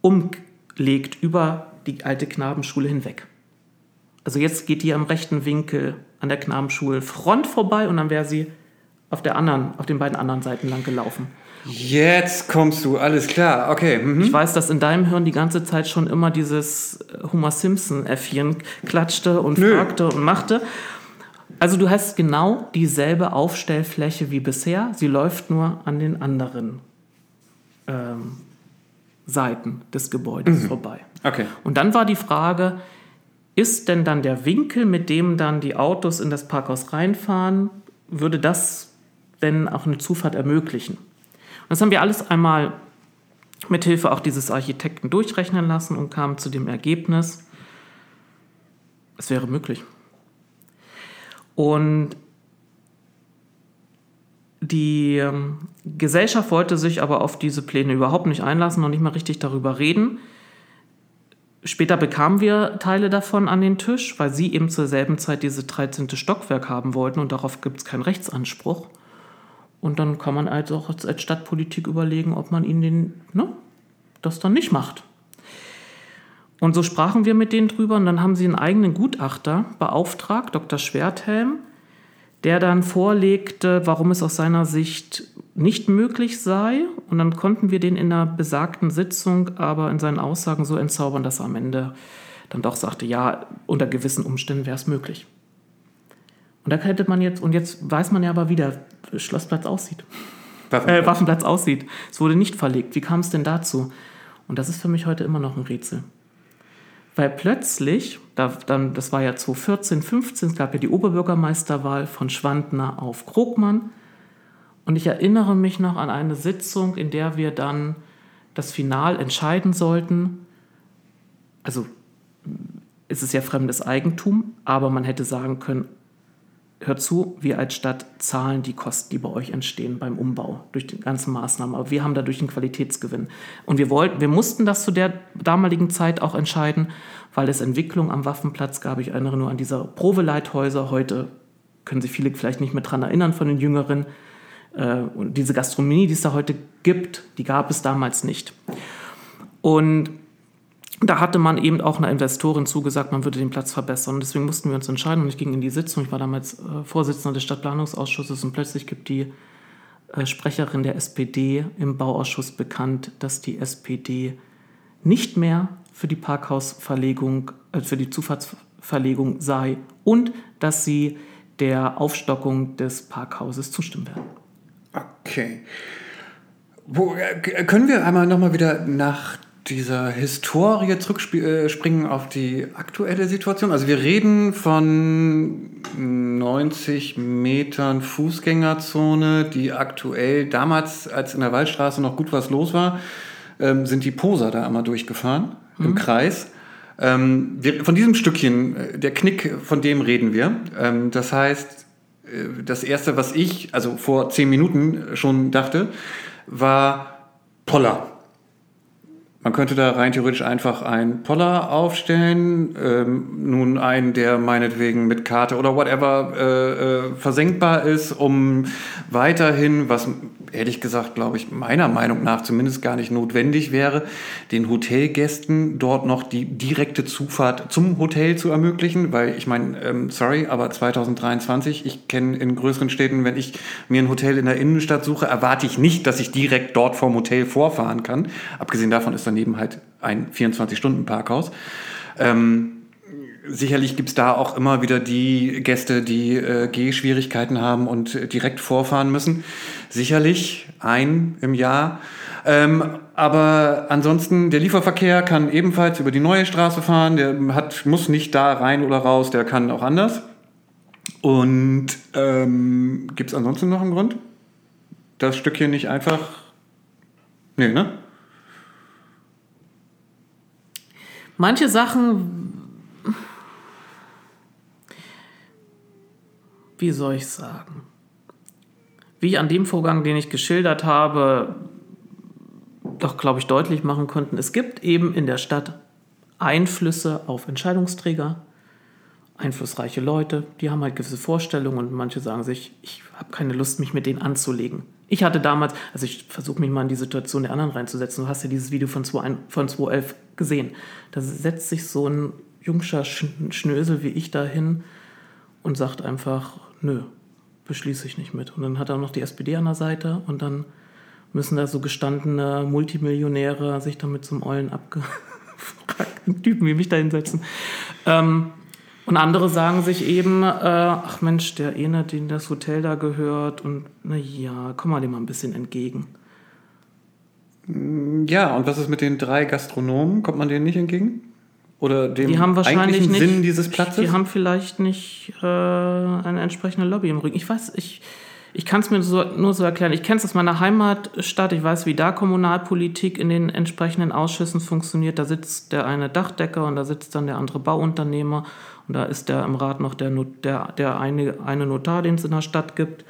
umlegt über die alte Knabenschule hinweg? Also jetzt geht die am rechten Winkel an der Knabenschulfront vorbei und dann wäre sie auf, der anderen, auf den beiden anderen Seiten lang gelaufen. Jetzt kommst du, alles klar, okay. Mhm. Ich weiß, dass in deinem Hirn die ganze Zeit schon immer dieses Homer Simpson Äffchen klatschte und Nö. fragte und machte. Also du hast genau dieselbe Aufstellfläche wie bisher, sie läuft nur an den anderen ähm, Seiten des Gebäudes mhm. vorbei. Okay. Und dann war die Frage, ist denn dann der Winkel, mit dem dann die Autos in das Parkhaus reinfahren, würde das denn auch eine Zufahrt ermöglichen? das haben wir alles einmal mit Hilfe auch dieses Architekten durchrechnen lassen und kamen zu dem Ergebnis, es wäre möglich. Und die ähm, Gesellschaft wollte sich aber auf diese Pläne überhaupt nicht einlassen und nicht mal richtig darüber reden. Später bekamen wir Teile davon an den Tisch, weil sie eben zur selben Zeit diese 13. Stockwerk haben wollten und darauf gibt es keinen Rechtsanspruch. Und dann kann man also auch als Stadtpolitik überlegen, ob man ihnen den, ne, das dann nicht macht. Und so sprachen wir mit denen drüber und dann haben sie einen eigenen Gutachter beauftragt, Dr. Schwerthelm, der dann vorlegte, warum es aus seiner Sicht nicht möglich sei. Und dann konnten wir den in einer besagten Sitzung aber in seinen Aussagen so entzaubern, dass er am Ende dann doch sagte, ja, unter gewissen Umständen wäre es möglich. Und da hätte man jetzt, und jetzt weiß man ja aber wieder, Schlossplatz aussieht. Waffenplatz. Äh, Waffenplatz aussieht. Es wurde nicht verlegt. Wie kam es denn dazu? Und das ist für mich heute immer noch ein Rätsel. Weil plötzlich, da, dann, das war ja 2014, 15, es gab ja die Oberbürgermeisterwahl von Schwandner auf Krogmann. Und ich erinnere mich noch an eine Sitzung, in der wir dann das Final entscheiden sollten. Also es ist ja fremdes Eigentum, aber man hätte sagen können, hört zu, wir als Stadt zahlen die Kosten, die bei euch entstehen beim Umbau durch die ganzen Maßnahmen. Aber wir haben dadurch einen Qualitätsgewinn. Und wir wollten, wir mussten das zu der damaligen Zeit auch entscheiden, weil es Entwicklung am Waffenplatz gab. Ich erinnere nur an diese Proveleithäuser. Heute können sich viele vielleicht nicht mehr daran erinnern von den Jüngeren. Äh, und diese Gastronomie, die es da heute gibt, die gab es damals nicht. Und da hatte man eben auch einer Investorin zugesagt, man würde den Platz verbessern. Und deswegen mussten wir uns entscheiden und ich ging in die Sitzung. Ich war damals äh, Vorsitzender des Stadtplanungsausschusses und plötzlich gibt die äh, Sprecherin der SPD im Bauausschuss bekannt, dass die SPD nicht mehr für die Parkhausverlegung, äh, für die Zufahrtsverlegung sei und dass sie der Aufstockung des Parkhauses zustimmen werden. Okay. Wo, äh, können wir einmal nochmal wieder nach dieser Historie zurückspringen auf die aktuelle Situation? Also wir reden von 90 Metern Fußgängerzone, die aktuell damals, als in der Waldstraße noch gut was los war, ähm, sind die Poser da einmal durchgefahren mhm. im Kreis. Ähm, wir, von diesem Stückchen, äh, der Knick, von dem reden wir. Ähm, das heißt, äh, das erste, was ich, also vor zehn Minuten schon dachte, war Poller. Man könnte da rein theoretisch einfach einen Poller aufstellen, ähm, nun einen, der meinetwegen mit Karte oder whatever äh, äh, versenkbar ist, um weiterhin, was ehrlich gesagt, glaube ich, meiner Meinung nach zumindest gar nicht notwendig wäre, den Hotelgästen dort noch die direkte Zufahrt zum Hotel zu ermöglichen, weil ich meine, ähm, sorry, aber 2023, ich kenne in größeren Städten, wenn ich mir ein Hotel in der Innenstadt suche, erwarte ich nicht, dass ich direkt dort vom Hotel vorfahren kann. Abgesehen davon ist daneben halt ein 24-Stunden-Parkhaus. Ähm, sicherlich gibt es da auch immer wieder die Gäste, die äh, Gehschwierigkeiten haben und äh, direkt vorfahren müssen. Sicherlich ein im Jahr. Ähm, aber ansonsten, der Lieferverkehr kann ebenfalls über die neue Straße fahren. Der hat, muss nicht da rein oder raus, der kann auch anders. Und ähm, gibt es ansonsten noch einen Grund? Das Stückchen nicht einfach. Nee, ne? Manche Sachen wie soll ich sagen, wie ich an dem Vorgang, den ich geschildert habe, doch, glaube ich, deutlich machen konnten, es gibt eben in der Stadt Einflüsse auf Entscheidungsträger, einflussreiche Leute, die haben halt gewisse Vorstellungen und manche sagen sich, ich habe keine Lust, mich mit denen anzulegen. Ich hatte damals, also ich versuche mich mal in die Situation der anderen reinzusetzen. Du hast ja dieses Video von 2011 gesehen. Da setzt sich so ein jungscher Schnösel wie ich dahin und sagt einfach, nö, beschließe ich nicht mit. Und dann hat er noch die SPD an der Seite und dann müssen da so gestandene Multimillionäre sich damit zum Eulen abgefragten Typen wie mich da hinsetzen. Ähm, und andere sagen sich eben, äh, ach Mensch, der eine, den das Hotel da gehört und na ja, komm mal dem mal ein bisschen entgegen. Ja, und was ist mit den drei Gastronomen? Kommt man denen nicht entgegen? Oder dem die haben wahrscheinlich nicht, Sinn dieses Platzes? Die haben vielleicht nicht äh, eine entsprechende Lobby im Rücken. Ich weiß, ich, ich kann es mir so, nur so erklären. Ich kenne es aus meiner Heimatstadt. Ich weiß, wie da Kommunalpolitik in den entsprechenden Ausschüssen funktioniert. Da sitzt der eine Dachdecker und da sitzt dann der andere Bauunternehmer. Und da ist der im Rat noch der, der, der eine, eine Notar, den es in der Stadt gibt.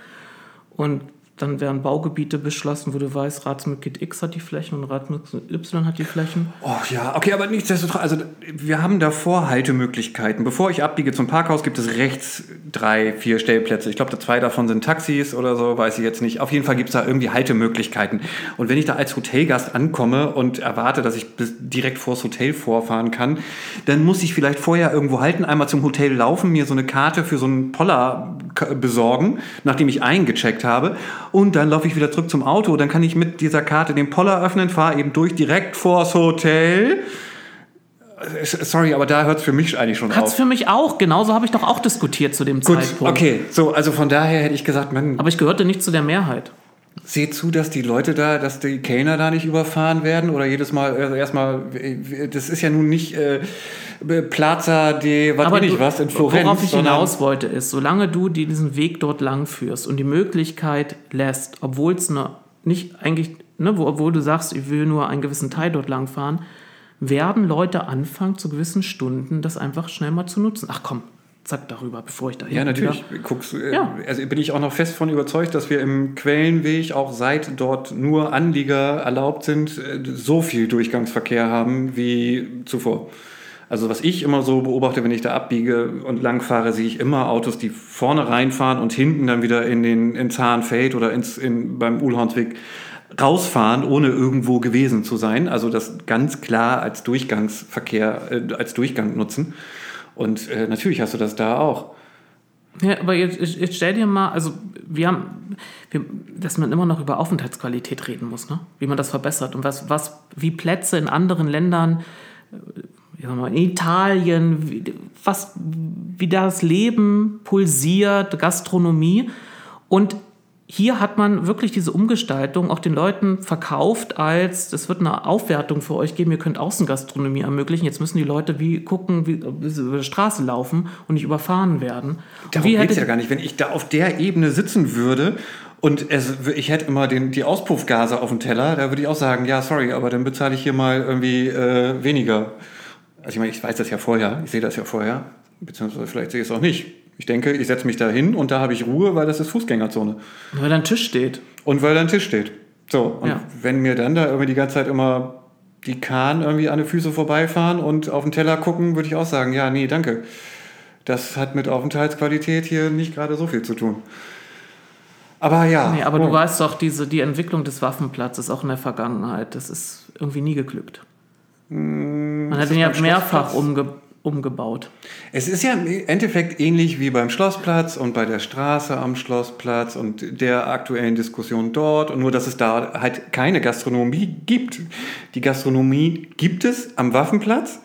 Und dann werden Baugebiete beschlossen, wo du weißt, Ratsmitglied X hat die Flächen und Ratsmitglied Y hat die Flächen. Oh ja, okay, aber nichtsdestotrotz, also wir haben da Vorhaltemöglichkeiten. Bevor ich abbiege zum Parkhaus, gibt es rechts drei, vier Stellplätze. Ich glaube, zwei davon sind Taxis oder so, weiß ich jetzt nicht. Auf jeden Fall gibt es da irgendwie Haltemöglichkeiten. Und wenn ich da als Hotelgast ankomme und erwarte, dass ich direkt vors Hotel vorfahren kann, dann muss ich vielleicht vorher irgendwo halten, einmal zum Hotel laufen, mir so eine Karte für so einen Poller besorgen, nachdem ich eingecheckt habe und dann laufe ich wieder zurück zum Auto. Dann kann ich mit dieser Karte den Poller öffnen, fahre eben durch direkt vors Hotel. Sorry, aber da hört es für mich eigentlich schon Hat's auf. Hat es für mich auch. Genauso habe ich doch auch diskutiert zu dem Gut, Zeitpunkt. Okay, so, also von daher hätte ich gesagt, man. Aber ich gehörte nicht zu der Mehrheit. Seht zu, dass die Leute da, dass die Kellner da nicht überfahren werden oder jedes Mal, also erstmal, das ist ja nun nicht äh, Plaza de, was weiß ich was, in Florenz. Worauf ich hinaus wollte, ist, solange du diesen Weg dort lang führst und die Möglichkeit lässt, obwohl es nicht eigentlich, ne, wo, obwohl du sagst, ich will nur einen gewissen Teil dort lang fahren, werden Leute anfangen, zu gewissen Stunden das einfach schnell mal zu nutzen. Ach komm, zack darüber, bevor ich da Ja, natürlich. Guckst, äh, ja. Also bin ich auch noch fest von überzeugt, dass wir im Quellenweg, auch seit dort nur Anlieger erlaubt sind, äh, so viel Durchgangsverkehr haben wie zuvor. Also was ich immer so beobachte, wenn ich da abbiege und langfahre, sehe ich immer Autos, die vorne reinfahren und hinten dann wieder in den in Zahnfeld oder ins, in, beim Uhlhornsweg rausfahren, ohne irgendwo gewesen zu sein. Also das ganz klar als Durchgangsverkehr, äh, als Durchgang nutzen. Und äh, natürlich hast du das da auch. Ja, aber jetzt, jetzt stell dir mal, also wir haben, wir, dass man immer noch über Aufenthaltsqualität reden muss, ne? wie man das verbessert und was, was, wie Plätze in anderen Ländern, in Italien, wie, was, wie das Leben pulsiert, Gastronomie. Und hier hat man wirklich diese Umgestaltung auch den Leuten verkauft als, das wird eine Aufwertung für euch geben, ihr könnt Außengastronomie ermöglichen. Jetzt müssen die Leute wie gucken, wie, wie sie über die Straße laufen und nicht überfahren werden. Darum geht es ja gar nicht. Wenn ich da auf der Ebene sitzen würde und es, ich hätte immer den, die Auspuffgase auf dem Teller, da würde ich auch sagen, ja, sorry, aber dann bezahle ich hier mal irgendwie äh, weniger. Also ich meine, ich weiß das ja vorher, ich sehe das ja vorher, beziehungsweise vielleicht sehe ich es auch nicht ich denke, ich setze mich da hin und da habe ich Ruhe, weil das ist Fußgängerzone. Weil da ein Tisch steht. Und weil da ein Tisch steht. So, und ja. wenn mir dann da irgendwie die ganze Zeit immer die Kahn irgendwie an den Füßen vorbeifahren und auf den Teller gucken, würde ich auch sagen, ja, nee, danke. Das hat mit Aufenthaltsqualität hier nicht gerade so viel zu tun. Aber ja. Nee, aber oh. du weißt doch, diese, die Entwicklung des Waffenplatzes auch in der Vergangenheit, das ist irgendwie nie geglückt. Hm, Man hat ihn ja mehrfach umgebaut umgebaut. Es ist ja im Endeffekt ähnlich wie beim Schlossplatz und bei der Straße am Schlossplatz und der aktuellen Diskussion dort. Und nur, dass es da halt keine Gastronomie gibt. Die Gastronomie gibt es am Waffenplatz.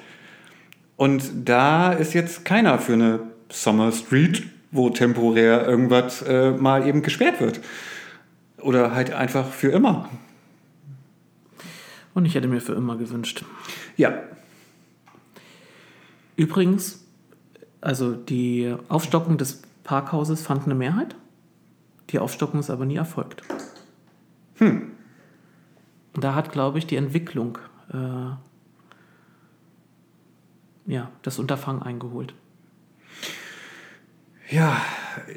Und da ist jetzt keiner für eine Summer Street, wo temporär irgendwas äh, mal eben gesperrt wird. Oder halt einfach für immer. Und ich hätte mir für immer gewünscht. Ja, Übrigens, also die Aufstockung des Parkhauses fand eine Mehrheit. Die Aufstockung ist aber nie erfolgt. Hm. Da hat, glaube ich, die Entwicklung äh, ja, das Unterfangen eingeholt. Ja,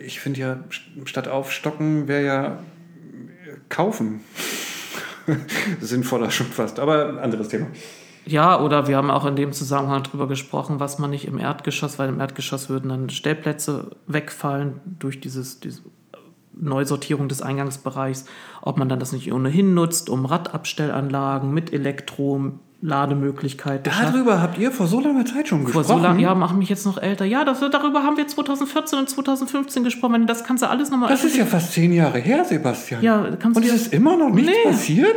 ich finde ja, statt aufstocken wäre ja kaufen sinnvoller schon fast. Aber anderes Thema. Ja, oder wir haben auch in dem Zusammenhang darüber gesprochen, was man nicht im Erdgeschoss, weil im Erdgeschoss würden dann Stellplätze wegfallen durch dieses, diese Neusortierung des Eingangsbereichs, ob man dann das nicht ohnehin nutzt, um Radabstellanlagen mit Elektro-Lademöglichkeiten. Darüber habt ihr vor so langer Zeit schon gesprochen? Vor so lang, ja, machen mich jetzt noch älter. Ja, das, darüber haben wir 2014 und 2015 gesprochen. Das kannst du alles nochmal. Das ist ja fast zehn Jahre her, Sebastian. Ja, kannst und es ist immer noch nichts nee. passiert?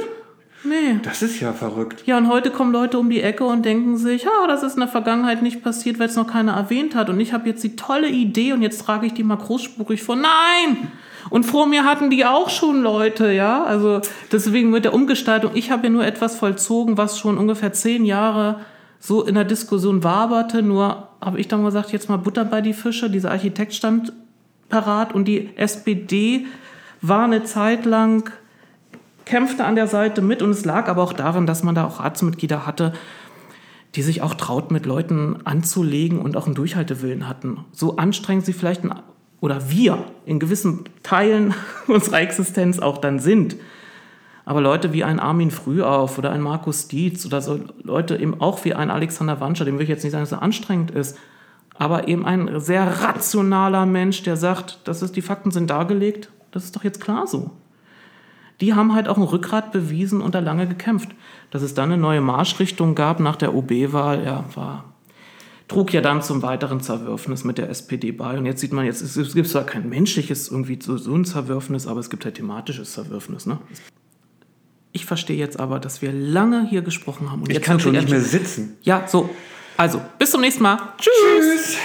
Nee. Das ist ja verrückt. Ja, und heute kommen Leute um die Ecke und denken sich, ah, das ist in der Vergangenheit nicht passiert, weil es noch keiner erwähnt hat. Und ich habe jetzt die tolle Idee und jetzt trage ich die mal großspurig vor. Nein! Und vor mir hatten die auch schon Leute, ja. Also deswegen mit der Umgestaltung, ich habe ja nur etwas vollzogen, was schon ungefähr zehn Jahre so in der Diskussion waberte. Nur habe ich dann gesagt, jetzt mal Butter bei die Fische. Dieser Architekt stand parat und die SPD war eine Zeit lang kämpfte an der Seite mit und es lag aber auch daran, dass man da auch Ratsmitglieder hatte, die sich auch traut, mit Leuten anzulegen und auch einen Durchhaltewillen hatten. So anstrengend sie vielleicht oder wir in gewissen Teilen unserer Existenz auch dann sind. Aber Leute wie ein Armin Frühauf oder ein Markus Dietz oder so Leute eben auch wie ein Alexander Wanscher, dem will ich jetzt nicht sagen, dass er anstrengend ist, aber eben ein sehr rationaler Mensch, der sagt, das ist, die Fakten sind dargelegt, das ist doch jetzt klar so die haben halt auch ein Rückgrat bewiesen und da lange gekämpft. Dass es dann eine neue Marschrichtung gab nach der OB-Wahl, ja, war, trug ja dann zum weiteren Zerwürfnis mit der SPD bei. Und jetzt sieht man, jetzt es gibt zwar kein menschliches irgendwie so, so ein Zerwürfnis, aber es gibt halt thematisches Zerwürfnis. Ne? Ich verstehe jetzt aber, dass wir lange hier gesprochen haben. Und ich kann schon nicht mehr sitzen. Ja, so. Also, bis zum nächsten Mal. Tschüss. Tschüss.